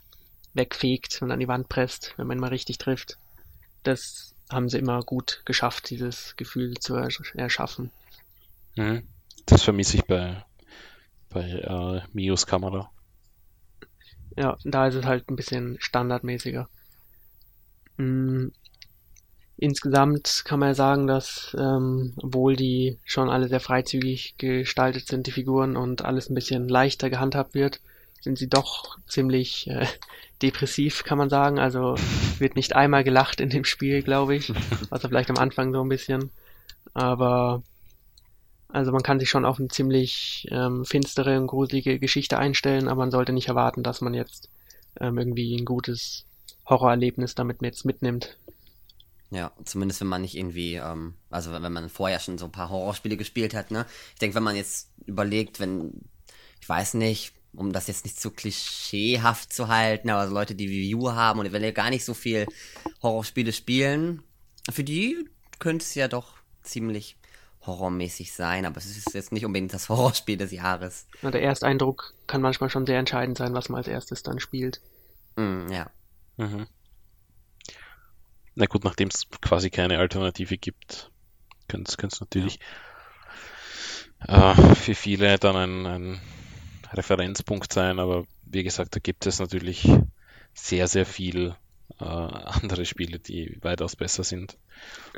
Speaker 1: wegfegt und an die Wand presst, wenn man ihn mal richtig trifft. Das haben sie immer gut geschafft, dieses Gefühl zu ersch- erschaffen.
Speaker 3: Mhm. Das vermisse ich bei, bei äh, Mios Kamera.
Speaker 1: Ja, da ist es halt ein bisschen standardmäßiger. Mm, Insgesamt kann man ja sagen, dass, ähm, obwohl die schon alle sehr freizügig gestaltet sind, die Figuren, und alles ein bisschen leichter gehandhabt wird, sind sie doch ziemlich äh, depressiv, kann man sagen. Also wird nicht einmal gelacht in dem Spiel, glaube ich. Also vielleicht am Anfang so ein bisschen. Aber also man kann sich schon auf eine ziemlich ähm, finstere und gruselige Geschichte einstellen, aber man sollte nicht erwarten, dass man jetzt ähm, irgendwie ein gutes Horrorerlebnis damit jetzt mitnimmt.
Speaker 2: Ja, zumindest wenn man nicht irgendwie, ähm, also wenn man vorher schon so ein paar Horrorspiele gespielt hat, ne? Ich denke, wenn man jetzt überlegt, wenn, ich weiß nicht, um das jetzt nicht zu klischeehaft zu halten, aber so Leute, die Wii U haben und eventuell gar nicht so viel Horrorspiele spielen, für die könnte es ja doch ziemlich horrormäßig sein, aber es ist jetzt nicht unbedingt das Horrorspiel des Jahres.
Speaker 1: Na, der Ersteindruck kann manchmal schon sehr entscheidend sein, was man als erstes dann spielt.
Speaker 2: Mm, ja.
Speaker 3: Mhm. Na gut, nachdem es quasi keine Alternative gibt, könnte es natürlich äh, für viele dann ein, ein Referenzpunkt sein, aber wie gesagt, da gibt es natürlich sehr, sehr viel äh, andere Spiele, die weitaus besser sind.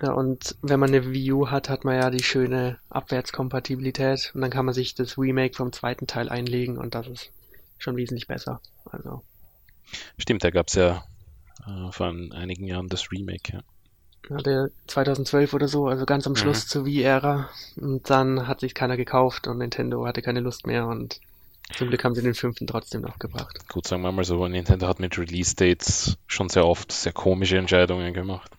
Speaker 1: Ja, und wenn man eine Wii U hat, hat man ja die schöne Abwärtskompatibilität und dann kann man sich das Remake vom zweiten Teil einlegen und das ist schon wesentlich besser. Also,
Speaker 3: Stimmt, da gab es ja äh, vor einigen Jahren das Remake. Ja.
Speaker 1: Hatte 2012 oder so, also ganz am
Speaker 3: Mhm.
Speaker 1: Schluss zur Wii-Ära. Und dann hat sich keiner gekauft und Nintendo hatte keine Lust mehr und zum Glück haben sie den fünften trotzdem noch gebracht.
Speaker 3: Gut, sagen wir mal so, Nintendo hat mit Release-Dates schon sehr oft sehr komische Entscheidungen gemacht.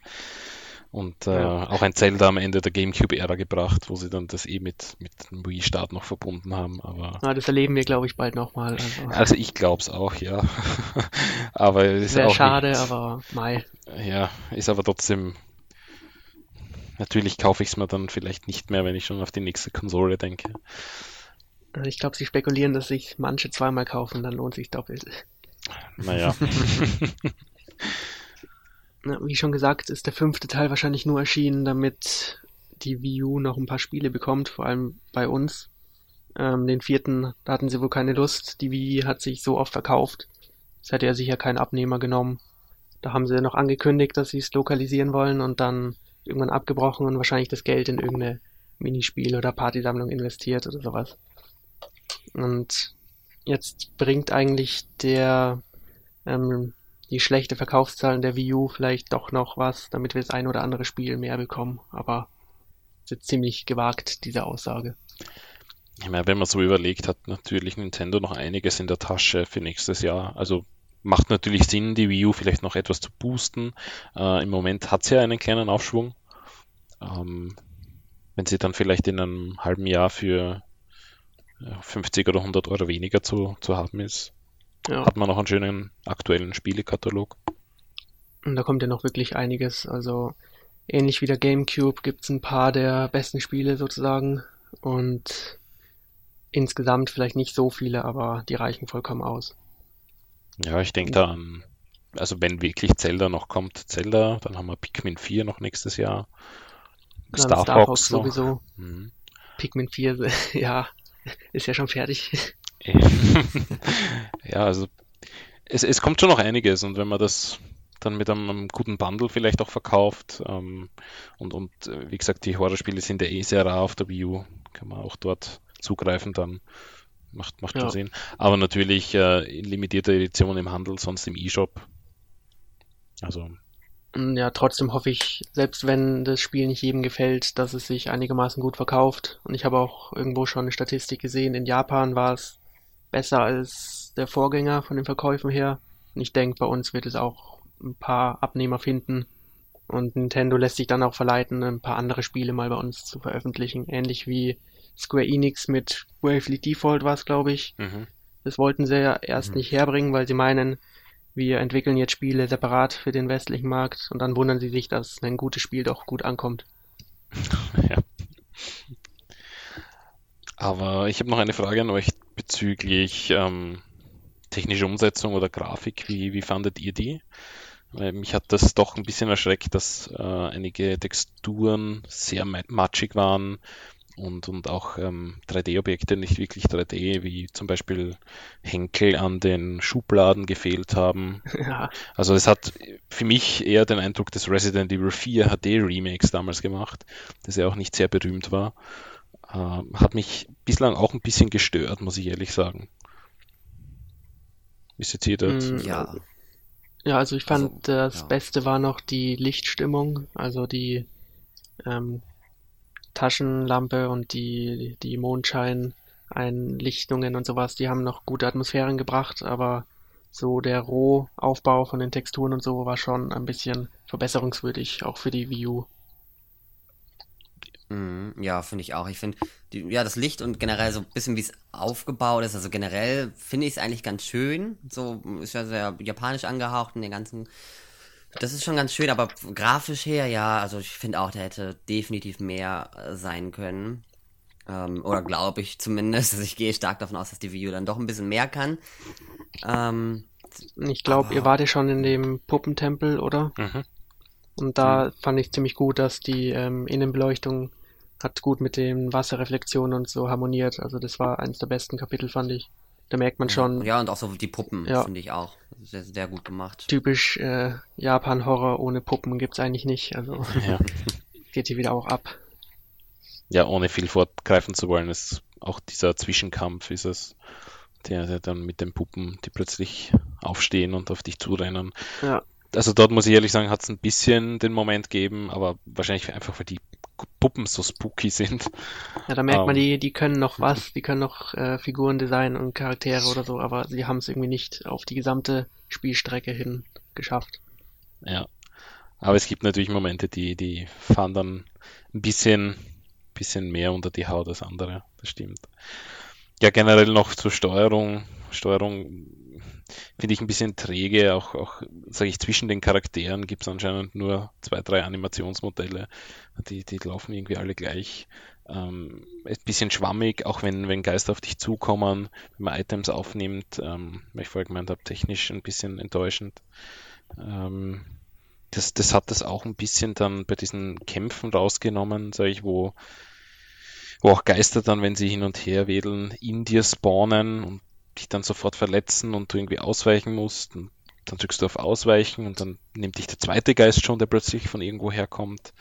Speaker 3: Und äh,
Speaker 1: Ja.
Speaker 3: auch ein Zelda am Ende der GameCube-Ära gebracht, wo sie dann das eh mit, mit dem Wii-Start noch verbunden haben. Aber
Speaker 1: Na, das erleben wir, glaube ich, bald nochmal. Also,
Speaker 3: also ich glaube es auch, ja. aber ist
Speaker 1: wäre
Speaker 3: auch
Speaker 1: schade,
Speaker 3: nicht,
Speaker 1: aber Mai.
Speaker 3: Ja, ist aber trotzdem. Natürlich kaufe ich es mir dann vielleicht nicht mehr, wenn ich schon auf die nächste Konsole denke.
Speaker 1: Ich glaube, sie spekulieren, dass sich manche zweimal kaufen, dann lohnt sich doppelt.
Speaker 3: Naja,
Speaker 1: Na, wie schon gesagt, ist der fünfte Teil wahrscheinlich nur erschienen, damit die Wii U noch ein paar Spiele bekommt, vor allem bei uns. Ähm, den vierten, da hatten sie wohl keine Lust. Die Wii hat sich so oft verkauft. Es hätte ja sicher keinen Abnehmer genommen. Da haben sie noch angekündigt, dass sie es lokalisieren wollen und dann irgendwann abgebrochen und wahrscheinlich das Geld in irgendeine Minispiel oder Partysammlung investiert oder sowas. Und jetzt bringt eigentlich der ähm, die schlechte Verkaufszahlen der Wii U vielleicht doch noch was, damit wir das ein oder andere Spiel mehr bekommen. Aber ist ziemlich gewagt, diese Aussage.
Speaker 3: ich meine, wenn man so überlegt, hat natürlich Nintendo noch einiges in der Tasche für nächstes Jahr. Also macht natürlich Sinn, die Wii U vielleicht noch etwas zu boosten. Äh, Im Moment hat sie ja einen kleinen Aufschwung. Ähm, wenn sie dann vielleicht in einem halben Jahr für ja, 50 oder 100 Euro weniger zu, zu haben ist,
Speaker 1: Ja,
Speaker 3: hat man noch einen schönen aktuellen Spielekatalog.
Speaker 1: und da kommt ja noch wirklich einiges. Also ähnlich wie der GameCube gibt's ein paar der besten Spiele sozusagen und insgesamt vielleicht nicht so viele, aber die reichen vollkommen aus.
Speaker 3: Ja, ich denke da an, also wenn wirklich Zelda noch kommt, Zelda, dann haben wir Pikmin 4 noch nächstes Jahr.
Speaker 1: Dann
Speaker 3: Star,
Speaker 1: Star
Speaker 3: Fox
Speaker 1: Fox sowieso.
Speaker 3: Mhm.
Speaker 1: Pikmin 4, ja, ist ja schon fertig.
Speaker 3: ja, also es, es kommt schon noch einiges und wenn man das dann mit einem, einem guten Bundle vielleicht auch verkauft ähm, und, und äh, wie gesagt, die Horrorspiele sind ja eh sehr rar auf der Wii U, kann man auch dort zugreifen, dann macht, macht schon
Speaker 1: Ja.
Speaker 3: Sinn. Aber natürlich äh, in limitierter Edition im Handel, sonst im E-Shop. Also
Speaker 1: Und ja, trotzdem hoffe ich, selbst wenn das Spiel nicht jedem gefällt, dass es sich einigermaßen gut verkauft. Und ich habe auch irgendwo schon eine Statistik gesehen, in Japan war es besser als der Vorgänger von den Verkäufen her. Und ich denke, bei uns wird es auch ein paar Abnehmer finden. Und Nintendo lässt sich dann auch verleiten, ein paar andere Spiele mal bei uns zu veröffentlichen. Ähnlich wie Square Enix mit Bravely Default war es, glaube ich.
Speaker 3: mhm.
Speaker 1: Das wollten sie ja erst
Speaker 2: Mhm.
Speaker 1: nicht herbringen, weil sie meinen, wir entwickeln jetzt Spiele separat für den westlichen Markt und dann wundern sie sich, dass ein gutes Spiel doch gut ankommt.
Speaker 3: Ja. Aber ich habe noch eine Frage an euch bezüglich ähm, technische Umsetzung oder Grafik. Wie, wie fandet ihr die? Weil mich hat das doch ein bisschen erschreckt, dass äh, einige Texturen sehr ma- matschig waren und, und auch ähm, 3D-Objekte nicht wirklich 3D, wie zum Beispiel Henkel an den Schubladen gefehlt haben.
Speaker 1: ja,
Speaker 3: Also es hat für mich eher den Eindruck des Resident Evil 4 HD Remakes damals gemacht, das ja auch nicht sehr berühmt war. Ähm, hat mich bislang auch ein bisschen gestört, muss ich ehrlich sagen. Wie seht ihr das?
Speaker 2: Ja.
Speaker 1: ja, also ich fand,
Speaker 2: Also,
Speaker 1: das
Speaker 2: ja.
Speaker 1: Beste war noch die Lichtstimmung, also die ähm, Taschenlampe und die, die Mondschein-Einlichtungen und sowas, die haben noch gute Atmosphären gebracht, aber so der Rohaufbau von den Texturen und so war schon ein bisschen verbesserungswürdig, auch für die Wii U.
Speaker 2: Mhm, ja, finde ich auch. Ich finde, ja, das Licht und generell so ein bisschen, wie es aufgebaut ist, also generell finde ich es eigentlich ganz schön. So ist ja sehr japanisch angehaucht in den ganzen. Das ist schon ganz schön, aber grafisch her, ja, also ich finde auch, der hätte definitiv mehr äh, sein können. Ähm, oder glaube ich zumindest. Also ich gehe stark davon aus, dass die Wii U dann doch ein bisschen mehr kann. Ähm,
Speaker 1: Ich glaube, ihr wart ja schon in dem Puppentempel, oder?
Speaker 3: Mhm.
Speaker 1: Und da fand ich ziemlich gut, dass die ähm, Innenbeleuchtung hat gut mit den Wasserreflexionen und so harmoniert. Also das war eines der besten Kapitel, fand ich. Da merkt man schon
Speaker 2: ja, und auch so die Puppen,
Speaker 1: Ja.
Speaker 2: finde ich auch. Sehr, sehr gut gemacht.
Speaker 1: typisch äh, Japan-Horror ohne Puppen gibt's eigentlich nicht. Also
Speaker 3: Ja.
Speaker 1: geht hier wieder auch ab.
Speaker 3: ja, ohne viel fortgreifen zu wollen, ist auch dieser Zwischenkampf ist es, der, der dann mit den Puppen, die plötzlich aufstehen und auf dich zurennen.
Speaker 1: Ja.
Speaker 3: Also dort muss ich ehrlich sagen, hat es ein bisschen den Moment gegeben, aber wahrscheinlich einfach, weil die Puppen so spooky sind.
Speaker 1: Ja, da merkt man, ähm. die, die können noch was, die können noch äh, Figuren designen und Charaktere oder so, aber sie haben es irgendwie nicht auf die gesamte Spielstrecke hin geschafft.
Speaker 3: Ja. Aber es gibt natürlich Momente, die, die fahren dann ein bisschen, bisschen mehr unter die Haut als andere. Das stimmt. Ja, generell noch zur Steuerung. Steuerung finde ich ein bisschen träge. Auch, auch sage ich, zwischen den Charakteren gibt es anscheinend nur zwei, drei Animationsmodelle. Die, die laufen irgendwie alle gleich. Ähm, ein bisschen schwammig, auch wenn, wenn Geister auf dich zukommen, wenn man Items aufnimmt, ähm, weil ich vorher gemeint habe, technisch ein bisschen enttäuschend. Ähm, das, das hat das auch ein bisschen dann bei diesen Kämpfen rausgenommen, sage ich, wo, wo auch Geister dann, wenn sie hin und her wedeln, in dir spawnen und dich dann sofort verletzen und du irgendwie ausweichen musst. Und dann drückst du auf Ausweichen und dann nimmt dich der zweite Geist schon, der plötzlich von irgendwo herkommt.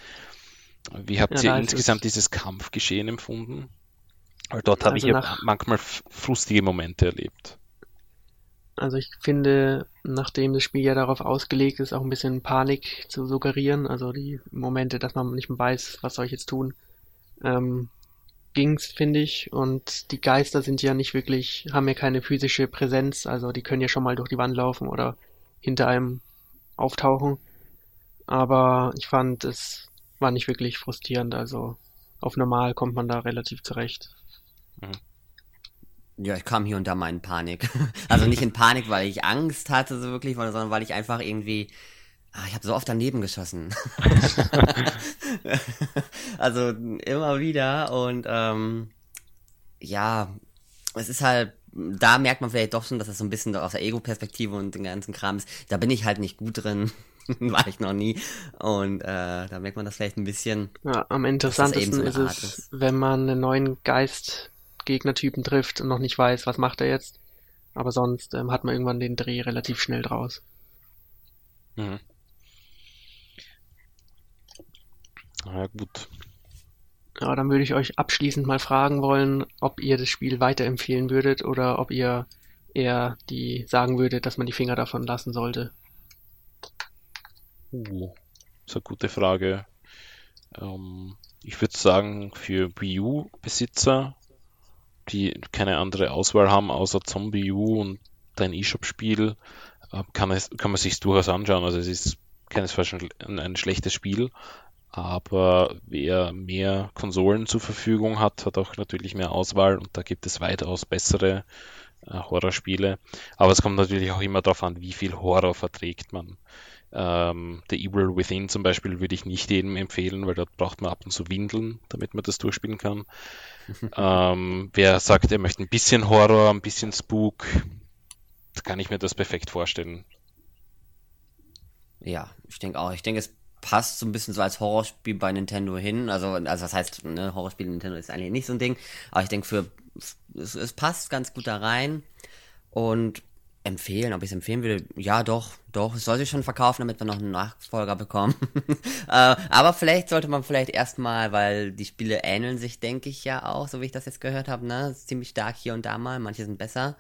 Speaker 3: Wie habt ja, ihr insgesamt dieses Kampfgeschehen empfunden? Weil dort also habe ich ja manchmal frustige Momente erlebt.
Speaker 1: Also ich finde, nachdem das Spiel ja darauf ausgelegt ist, auch ein bisschen Panik zu suggerieren, also die Momente, dass man nicht mehr weiß, was soll ich jetzt tun, ähm, ging's, finde ich. Und die Geister sind ja nicht wirklich, haben ja keine physische Präsenz, also die können ja schon mal durch die Wand laufen oder hinter einem auftauchen. Aber ich fand, es war nicht wirklich frustrierend, also auf normal kommt man da relativ zurecht.
Speaker 2: Mhm. Ja, ich kam hier und da mal in Panik. Also nicht in Panik, weil ich Angst hatte, so wirklich, sondern weil ich einfach irgendwie. Ah, ich habe so oft daneben geschossen. also immer wieder und ähm, ja, es ist halt, da merkt man vielleicht doch schon, dass es so ein bisschen aus der Ego-Perspektive und den ganzen Kram ist. Da bin ich halt nicht gut drin. War ich noch nie. Und äh, da merkt man das vielleicht ein bisschen.
Speaker 1: Ja, am interessantesten ist es, ist. wenn man einen neuen Geist Gegnertypen trifft und noch nicht weiß, was macht er jetzt. Aber sonst ähm, hat man irgendwann den Dreh relativ schnell draus. Mhm.
Speaker 3: Na gut.
Speaker 1: Ja, dann würde ich euch abschließend mal fragen wollen, ob ihr das Spiel weiterempfehlen würdet oder ob ihr eher die sagen würdet, dass man die Finger davon lassen sollte.
Speaker 3: Uh, ist eine gute Frage. Ähm, ich würde sagen, für Wii U-Besitzer die keine andere Auswahl haben außer Zombie U und dein eShop-Spiel, äh, kann, es, kann man sich durchaus anschauen. Also es ist keinesfalls ein, ein schlechtes Spiel, aber wer mehr Konsolen zur Verfügung hat, hat auch natürlich mehr Auswahl und da gibt es weitaus bessere äh, Horrorspiele. Aber es kommt natürlich auch immer darauf an, wie viel Horror verträgt man. Ähm, The Evil Within zum Beispiel würde ich nicht jedem empfehlen, weil dort braucht man ab und zu Windeln, damit man das durchspielen kann. ähm, wer sagt, er möchte ein bisschen Horror, ein bisschen Spook, kann ich mir das perfekt vorstellen.
Speaker 2: Ja, ich denke auch. Ich denke, es passt so ein bisschen so als Horrorspiel bei Nintendo hin. Also, also das heißt, ne, Horrorspiel Nintendo ist eigentlich nicht so ein Ding. Aber ich denke, für es, es passt ganz gut da rein. Und empfehlen, ob ich es empfehlen würde, ja doch, doch, es soll sich schon verkaufen, damit wir noch einen Nachfolger bekommen. äh, aber vielleicht sollte man vielleicht erstmal, weil die Spiele ähneln sich, denke ich ja auch, so wie ich das jetzt gehört habe, ne, ziemlich stark hier und da mal, manche sind besser.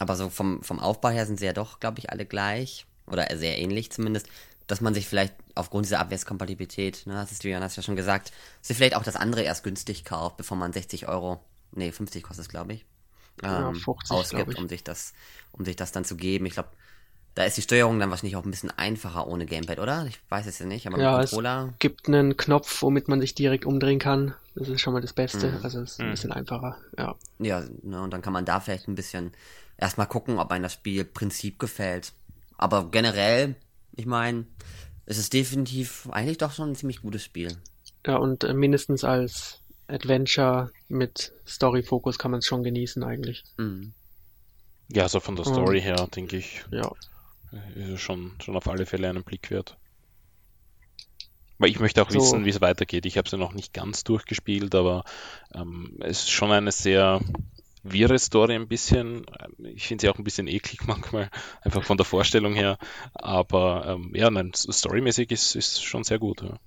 Speaker 2: Aber so vom, vom Aufbau her sind sie ja doch, glaube ich, alle gleich. Oder sehr ähnlich zumindest. Dass man sich vielleicht aufgrund dieser Abwärtskompatibilität, ne, das ist Julian hast ja schon gesagt, sich vielleicht auch das andere erst günstig kauft, bevor man 60 Euro, nee, 50 kostet es, glaube ich ähm, 50, ausgibt, um sich das, um sich das dann zu geben. Ich glaube, da ist die Steuerung dann wahrscheinlich auch ein bisschen einfacher ohne Gamepad, oder? Ich weiß es ja nicht, aber
Speaker 1: ja, mit Controller. Es gibt einen Knopf, womit man sich direkt umdrehen kann. Das ist schon mal das Beste. Mhm. Also es ist ein mhm. bisschen einfacher, ja.
Speaker 2: Ja, ne, und dann kann man da vielleicht ein bisschen erstmal gucken, ob einem das Spielprinzip gefällt. Aber generell, ich meine, es ist definitiv eigentlich doch schon ein ziemlich gutes Spiel.
Speaker 1: Ja, und äh, mindestens als Adventure mit Story-Fokus kann man es schon genießen eigentlich. Mhm.
Speaker 3: Ja, also von der Story Und, her, denke ich,
Speaker 1: ja.
Speaker 3: ist es schon, schon auf alle Fälle einen Blick wert. Weil ich möchte auch so. wissen, wie es weitergeht. Ich habe es ja noch nicht ganz durchgespielt, aber ähm, es ist schon eine sehr wirre Story ein bisschen. Ich finde sie auch ein bisschen eklig manchmal, einfach von der Vorstellung her. Aber ähm, ja, nein, storymäßig ist, ist schon sehr gut. Ja.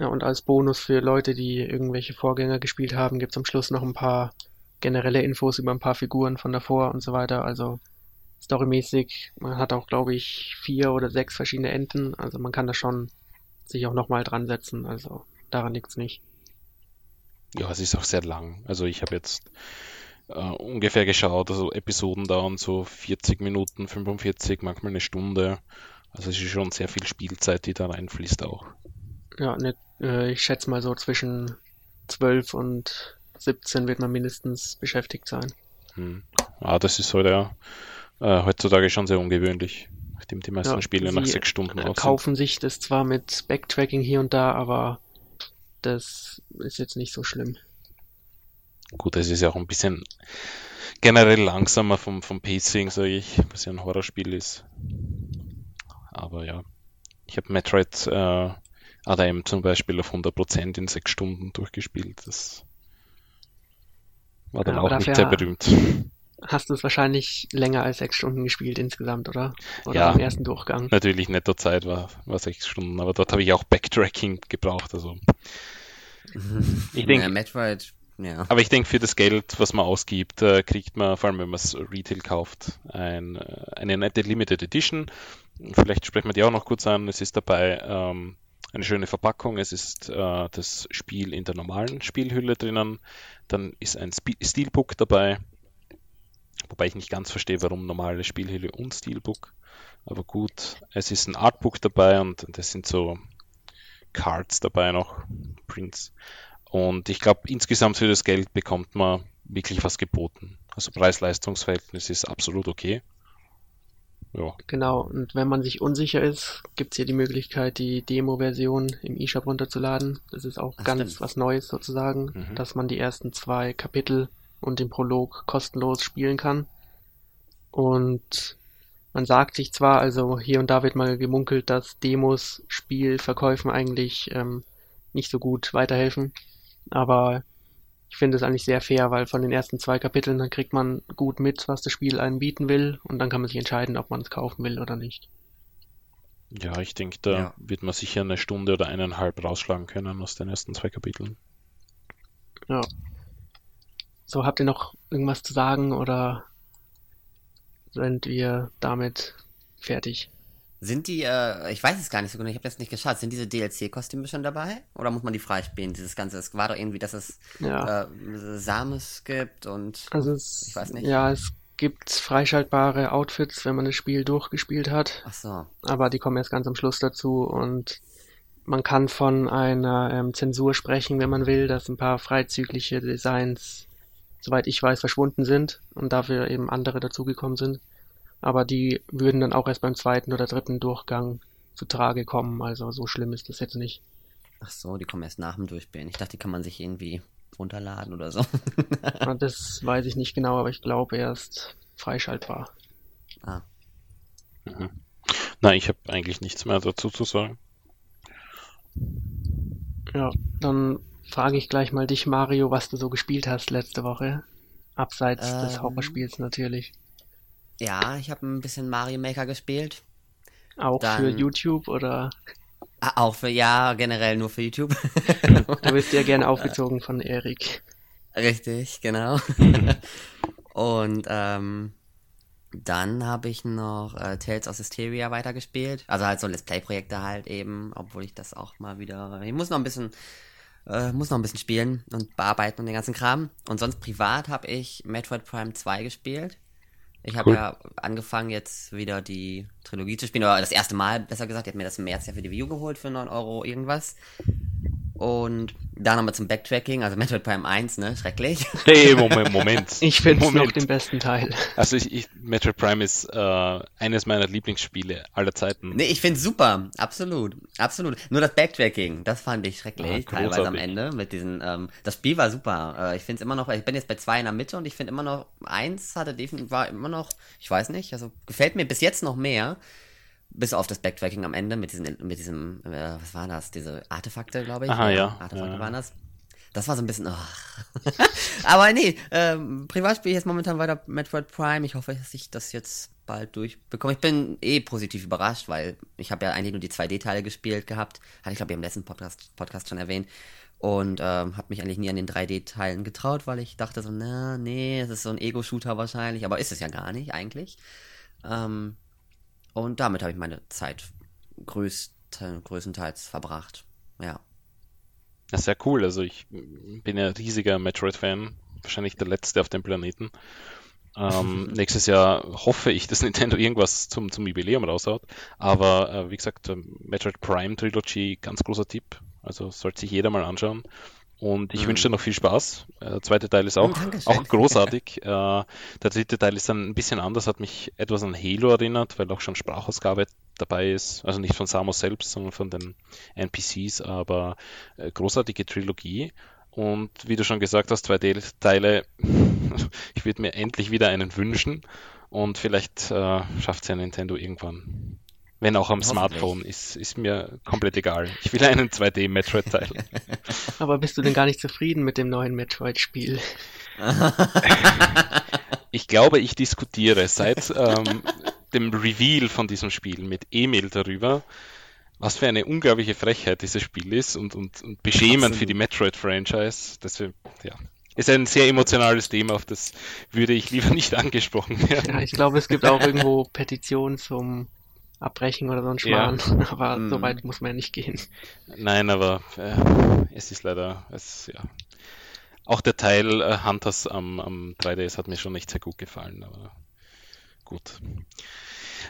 Speaker 1: Ja, und als Bonus für Leute, die irgendwelche Vorgänger gespielt haben, gibt's am Schluss noch ein paar generelle Infos über ein paar Figuren von davor und so weiter. Also storymäßig. Man hat auch, glaube ich, vier oder sechs verschiedene Enden. Also man kann da schon sich auch nochmal dran setzen. Also daran liegt's nicht.
Speaker 3: Ja, es ist auch sehr lang. Also ich habe jetzt äh, ungefähr geschaut, also Episoden dauern so 40 Minuten, 45, manchmal eine Stunde. Also es ist schon sehr viel Spielzeit, die da reinfließt auch.
Speaker 1: Ja, ne, äh, ich schätze mal so zwischen 12 und 17 wird man mindestens beschäftigt sein.
Speaker 3: Hm. Ah, das ist heute ja äh, heutzutage schon sehr ungewöhnlich, nachdem die meisten
Speaker 1: Ja,
Speaker 3: Spiele nach sechs Stunden raus
Speaker 1: kaufen sich das zwar mit Backtracking hier und da, aber das ist jetzt nicht so schlimm.
Speaker 3: Gut, es ist ja auch ein bisschen generell langsamer vom, vom Pacing, sage ich, was ja ein Horrorspiel ist. Aber ja, ich habe Metroid äh, ADM zum Beispiel auf 100% in sechs Stunden durchgespielt. Das war dann
Speaker 1: Ja, aber
Speaker 3: auch nicht sehr berühmt.
Speaker 1: Hast du es wahrscheinlich länger als sechs Stunden gespielt insgesamt, oder? Oder
Speaker 3: Ja.
Speaker 1: im ersten Durchgang?
Speaker 3: Natürlich Nettozeit war, war sechs Stunden, aber dort habe ich auch Backtracking gebraucht. Also. Ich denke,
Speaker 2: Ja, Metroid, ja.
Speaker 3: Aber ich denke, für das Geld, was man ausgibt, äh, kriegt man, vor allem wenn man es Retail kauft, ein, äh, eine nette Limited Edition. Vielleicht sprechen wir die auch noch kurz an. Es ist dabei ähm, eine schöne Verpackung. Es ist äh, das Spiel in der normalen Spielhülle drinnen. Dann ist ein Steelbook dabei. Wobei ich nicht ganz verstehe, warum normale Spielhülle und Steelbook. Aber gut, es ist ein Artbook dabei und das sind so Cards dabei noch, Prints. Und ich glaube, insgesamt für das Geld bekommt man wirklich was geboten. Also Preis-Leistungs-Verhältnis ist absolut okay. Ja,
Speaker 1: Genau, und wenn man sich unsicher ist, gibt's hier die Möglichkeit, die Demo-Version im eShop runterzuladen. Das ist auch
Speaker 2: Ach,
Speaker 1: ganz
Speaker 2: stimmt.
Speaker 1: was Neues sozusagen,
Speaker 3: Mhm.
Speaker 1: dass man die ersten zwei Kapitel und den Prolog kostenlos spielen kann. Und man sagt sich zwar, also hier und da wird mal gemunkelt, dass Demos Spielverkäufen eigentlich ähm, nicht so gut weiterhelfen, aber ich finde es eigentlich sehr fair, weil von den ersten zwei Kapiteln dann kriegt man gut mit, was das Spiel einem bieten will und dann kann man sich entscheiden, ob man es kaufen will oder nicht.
Speaker 3: ja ich denke, da
Speaker 2: Ja.
Speaker 3: wird man sicher eine Stunde oder eineinhalb rausschlagen können aus den ersten zwei Kapiteln.
Speaker 1: Ja. So, habt ihr noch irgendwas zu sagen oder sind wir damit fertig?
Speaker 2: Sind die, äh, ich weiß es gar nicht so genau, ich habe jetzt nicht geschaut, sind diese DLC-Kostüme schon dabei? Oder muss man die freispielen, dieses Ganze? Es war doch irgendwie, dass es
Speaker 1: Ja,
Speaker 2: äh, Samus gibt und
Speaker 1: also es,
Speaker 2: ich weiß nicht.
Speaker 1: ja, es gibt freischaltbare Outfits, wenn man das Spiel durchgespielt hat,
Speaker 2: ach so.
Speaker 1: aber die kommen erst ganz am Schluss dazu und man kann von einer ähm, Zensur sprechen, wenn man will, dass ein paar freizügliche Designs, soweit ich weiß, verschwunden sind und dafür eben andere dazugekommen sind. Aber die würden dann auch erst beim zweiten oder dritten Durchgang zu Trage kommen. Also so schlimm ist das jetzt nicht.
Speaker 2: Ach so, die kommen erst nach dem Durchspielen. Ich dachte, die kann man sich irgendwie runterladen oder so.
Speaker 1: Das weiß ich nicht genau, aber ich glaube erst freischaltbar.
Speaker 2: ah.
Speaker 3: Mhm. Na, ich habe eigentlich nichts mehr dazu zu sagen.
Speaker 1: Ja, dann frage ich gleich mal dich, Mario, was du so gespielt hast letzte Woche. Abseits des
Speaker 2: Ähm.
Speaker 1: Horrorspiels natürlich.
Speaker 2: Ja, ich habe ein bisschen Mario Maker gespielt.
Speaker 1: Auch
Speaker 2: dann-
Speaker 1: für YouTube oder
Speaker 2: Ah, auch für, ja, generell nur für YouTube.
Speaker 1: du bist ja gerne aufgezogen von Erik.
Speaker 2: Richtig, genau. Und ähm, dann habe ich noch äh, Tales of Hysteria weitergespielt. Also halt so Let's Play-Projekte halt eben, obwohl ich das auch mal wieder. Ich muss noch ein bisschen, äh, muss noch ein bisschen spielen und bearbeiten und den ganzen Kram. Und sonst privat habe ich Metroid Prime 2 gespielt. Ich habe
Speaker 3: Cool.
Speaker 2: ja angefangen jetzt wieder die Trilogie zu spielen, oder das erste Mal, besser gesagt, ich habe mir das im März ja für die Wii U geholt für 9 Euro irgendwas. Und da nochmal zum Backtracking, also Metroid Prime 1, ne, schrecklich.
Speaker 3: Hey, Moment, Moment.
Speaker 1: Ich finde es noch den besten Teil.
Speaker 3: Also ich, ich, Metroid Prime ist äh, eines meiner Lieblingsspiele aller Zeiten.
Speaker 2: Nee, ich find's super. Absolut. Absolut. Nur das Backtracking, das fand ich schrecklich,
Speaker 3: Ah,
Speaker 2: teilweise am. Ende mit diesen, ähm, das Spiel war super. Äh, ich find's immer noch, ich bin jetzt bei zwei in der Mitte und ich finde immer noch, eins hatte definitiv, war immer noch, ich weiß nicht, also gefällt mir bis jetzt noch mehr. Bis auf das Backtracking am Ende mit diesem, mit diesem, äh, was war das? Diese Artefakte, glaube ich.
Speaker 3: Aha, ja.
Speaker 2: Artefakte
Speaker 3: Ja.
Speaker 2: waren das. Das war so ein bisschen. Oh. Aber nee, ähm, privat spiele ich jetzt momentan weiter Metroid Prime. Ich hoffe, dass ich das jetzt bald durchbekomme. Ich bin eh positiv überrascht, weil ich habe ja eigentlich nur die 2D-Teile gespielt gehabt. Hatte ich, glaube ich, im letzten Podcast, Podcast schon erwähnt. Und ähm, habe mich eigentlich nie an den 3D-Teilen getraut, weil ich dachte so, na, nee, es ist so ein Ego-Shooter wahrscheinlich. Aber ist es ja gar nicht, eigentlich. Ähm, und damit habe ich meine Zeit größten, größtenteils verbracht. Ja.
Speaker 3: Das ist sehr cool. Also ich bin ja riesiger Metroid-Fan. Wahrscheinlich der letzte auf dem Planeten. Ähm, nächstes Jahr hoffe ich, dass Nintendo irgendwas zum, zum Jubiläum raushaut. Aber äh, wie gesagt, Metroid Prime Trilogy, ganz großer Tipp. Also sollte sich jeder mal anschauen. Und ich mhm. wünsche dir noch viel Spaß. Äh, der zweite Teil ist auch, auch großartig. äh, der dritte Teil ist dann ein bisschen anders, hat mich etwas an Halo erinnert, weil auch schon Sprachausgabe dabei ist. Also nicht von Samus selbst, sondern von den NPCs, aber äh, großartige Trilogie. Und wie du schon gesagt hast, zwei Teile, ich würde mir endlich wieder einen wünschen. Und vielleicht äh, schafft es ja Nintendo irgendwann. Wenn auch am Smartphone, ist, ist mir komplett egal. Ich will einen 2D-Metroid-Teil.
Speaker 1: Aber bist du denn gar nicht zufrieden mit dem neuen Metroid-Spiel?
Speaker 3: ich glaube, ich diskutiere seit ähm, dem Reveal von diesem Spiel mit Emil darüber, was für eine unglaubliche Frechheit dieses Spiel ist und, und, und beschämend für die Metroid-Franchise. Deswegen, ja. Ist ein sehr emotionales Thema, auf das würde ich lieber nicht angesprochen werden.
Speaker 1: Ja, ich glaube, es gibt auch irgendwo Petitionen zum abbrechen oder so ein Schmarrn. Ja. Aber hm. so weit muss man ja nicht gehen.
Speaker 3: Nein, aber äh, es ist leider, es, ja. Auch der Teil äh, Hunters am, am 3DS hat mir schon nicht sehr gut gefallen, aber gut.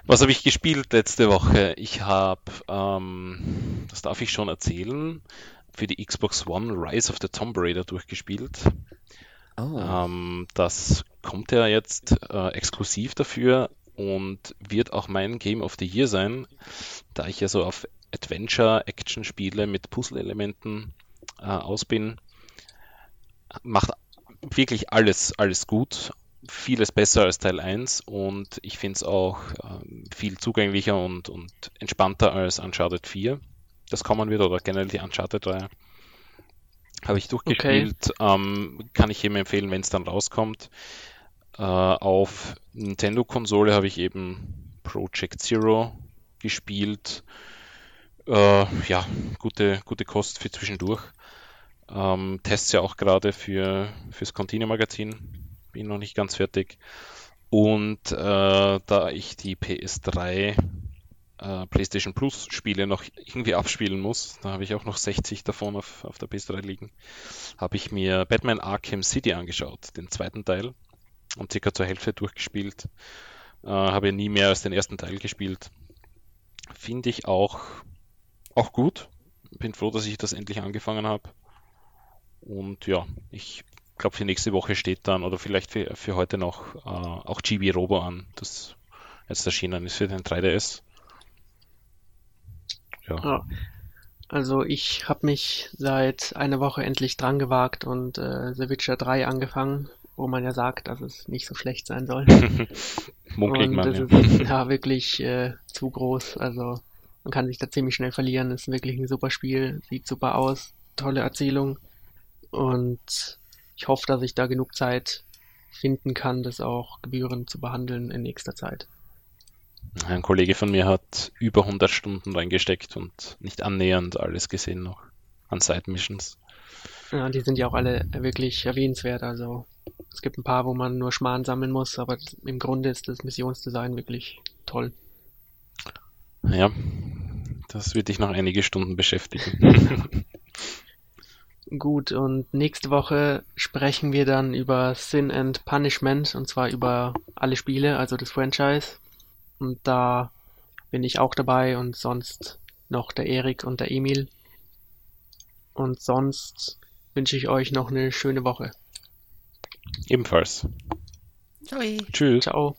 Speaker 3: Was habe ich gespielt letzte Woche? Ich habe, ähm, das darf ich schon erzählen, für die Xbox One Rise of the Tomb Raider durchgespielt. Oh. Ähm, das kommt ja jetzt äh, exklusiv dafür und wird auch mein Game of the Year sein, da ich ja so auf Adventure-Action-Spiele mit Puzzle-Elementen äh, aus bin. Macht wirklich alles, alles gut. Vieles besser als Teil 1 und ich finde es auch äh, viel zugänglicher und, und entspannter als Uncharted 4. Das kommen wird oder generell die Uncharted 3. Habe ich durchgespielt. Okay. Ähm, kann ich jedem empfehlen, wenn es dann rauskommt. Äh, auf Nintendo-Konsole habe ich eben Project Zero gespielt. Äh, ja, gute, gute Kost für zwischendurch. Ähm, Tests ja auch gerade für fürs Continue-Magazin. Bin noch nicht ganz fertig. Und äh, da ich die PS3 äh, PlayStation Plus Spiele noch irgendwie abspielen muss, da habe ich auch noch 60 davon auf, auf der PS3 liegen, habe ich mir Batman Arkham City angeschaut, den zweiten Teil und circa zur Hälfte durchgespielt. Äh, habe nie mehr als den ersten Teil gespielt. Finde ich auch, auch gut. Bin froh, dass ich das endlich angefangen habe. Und ja, ich glaube, für nächste Woche steht dann, oder vielleicht für, für heute noch, äh, auch GB Robo an, das jetzt erschienen ist für den 3DS.
Speaker 1: Ja. Also ich habe mich seit einer Woche endlich dran gewagt und äh, The Witcher 3 angefangen wo man ja sagt, dass es nicht so schlecht sein soll.
Speaker 3: Munkelt man,
Speaker 1: das ja. ist ja wirklich äh, zu groß. Also man kann sich da ziemlich schnell verlieren. Ist wirklich ein super Spiel, sieht super aus, tolle Erzählung. Und ich hoffe, dass ich da genug Zeit finden kann, das auch gebührend zu behandeln in nächster Zeit.
Speaker 3: Ein Kollege von mir hat über 100 Stunden reingesteckt und nicht annähernd alles gesehen noch an Side Missions.
Speaker 1: Ja, die sind ja auch alle wirklich erwähnenswert. Also es gibt ein paar, wo man nur Schmarrn sammeln muss, aber im Grunde ist das Missionsdesign wirklich toll.
Speaker 3: Ja, das wird dich noch einige Stunden beschäftigen.
Speaker 1: Gut, und nächste Woche sprechen wir dann über Sin and Punishment und zwar über alle Spiele, also das Franchise. Und da bin ich auch dabei und sonst noch der Erik und der Emil. Und sonst wünsche ich euch noch eine schöne Woche.
Speaker 3: Ebenfalls.
Speaker 1: Ciao. Tschüss. Ciao.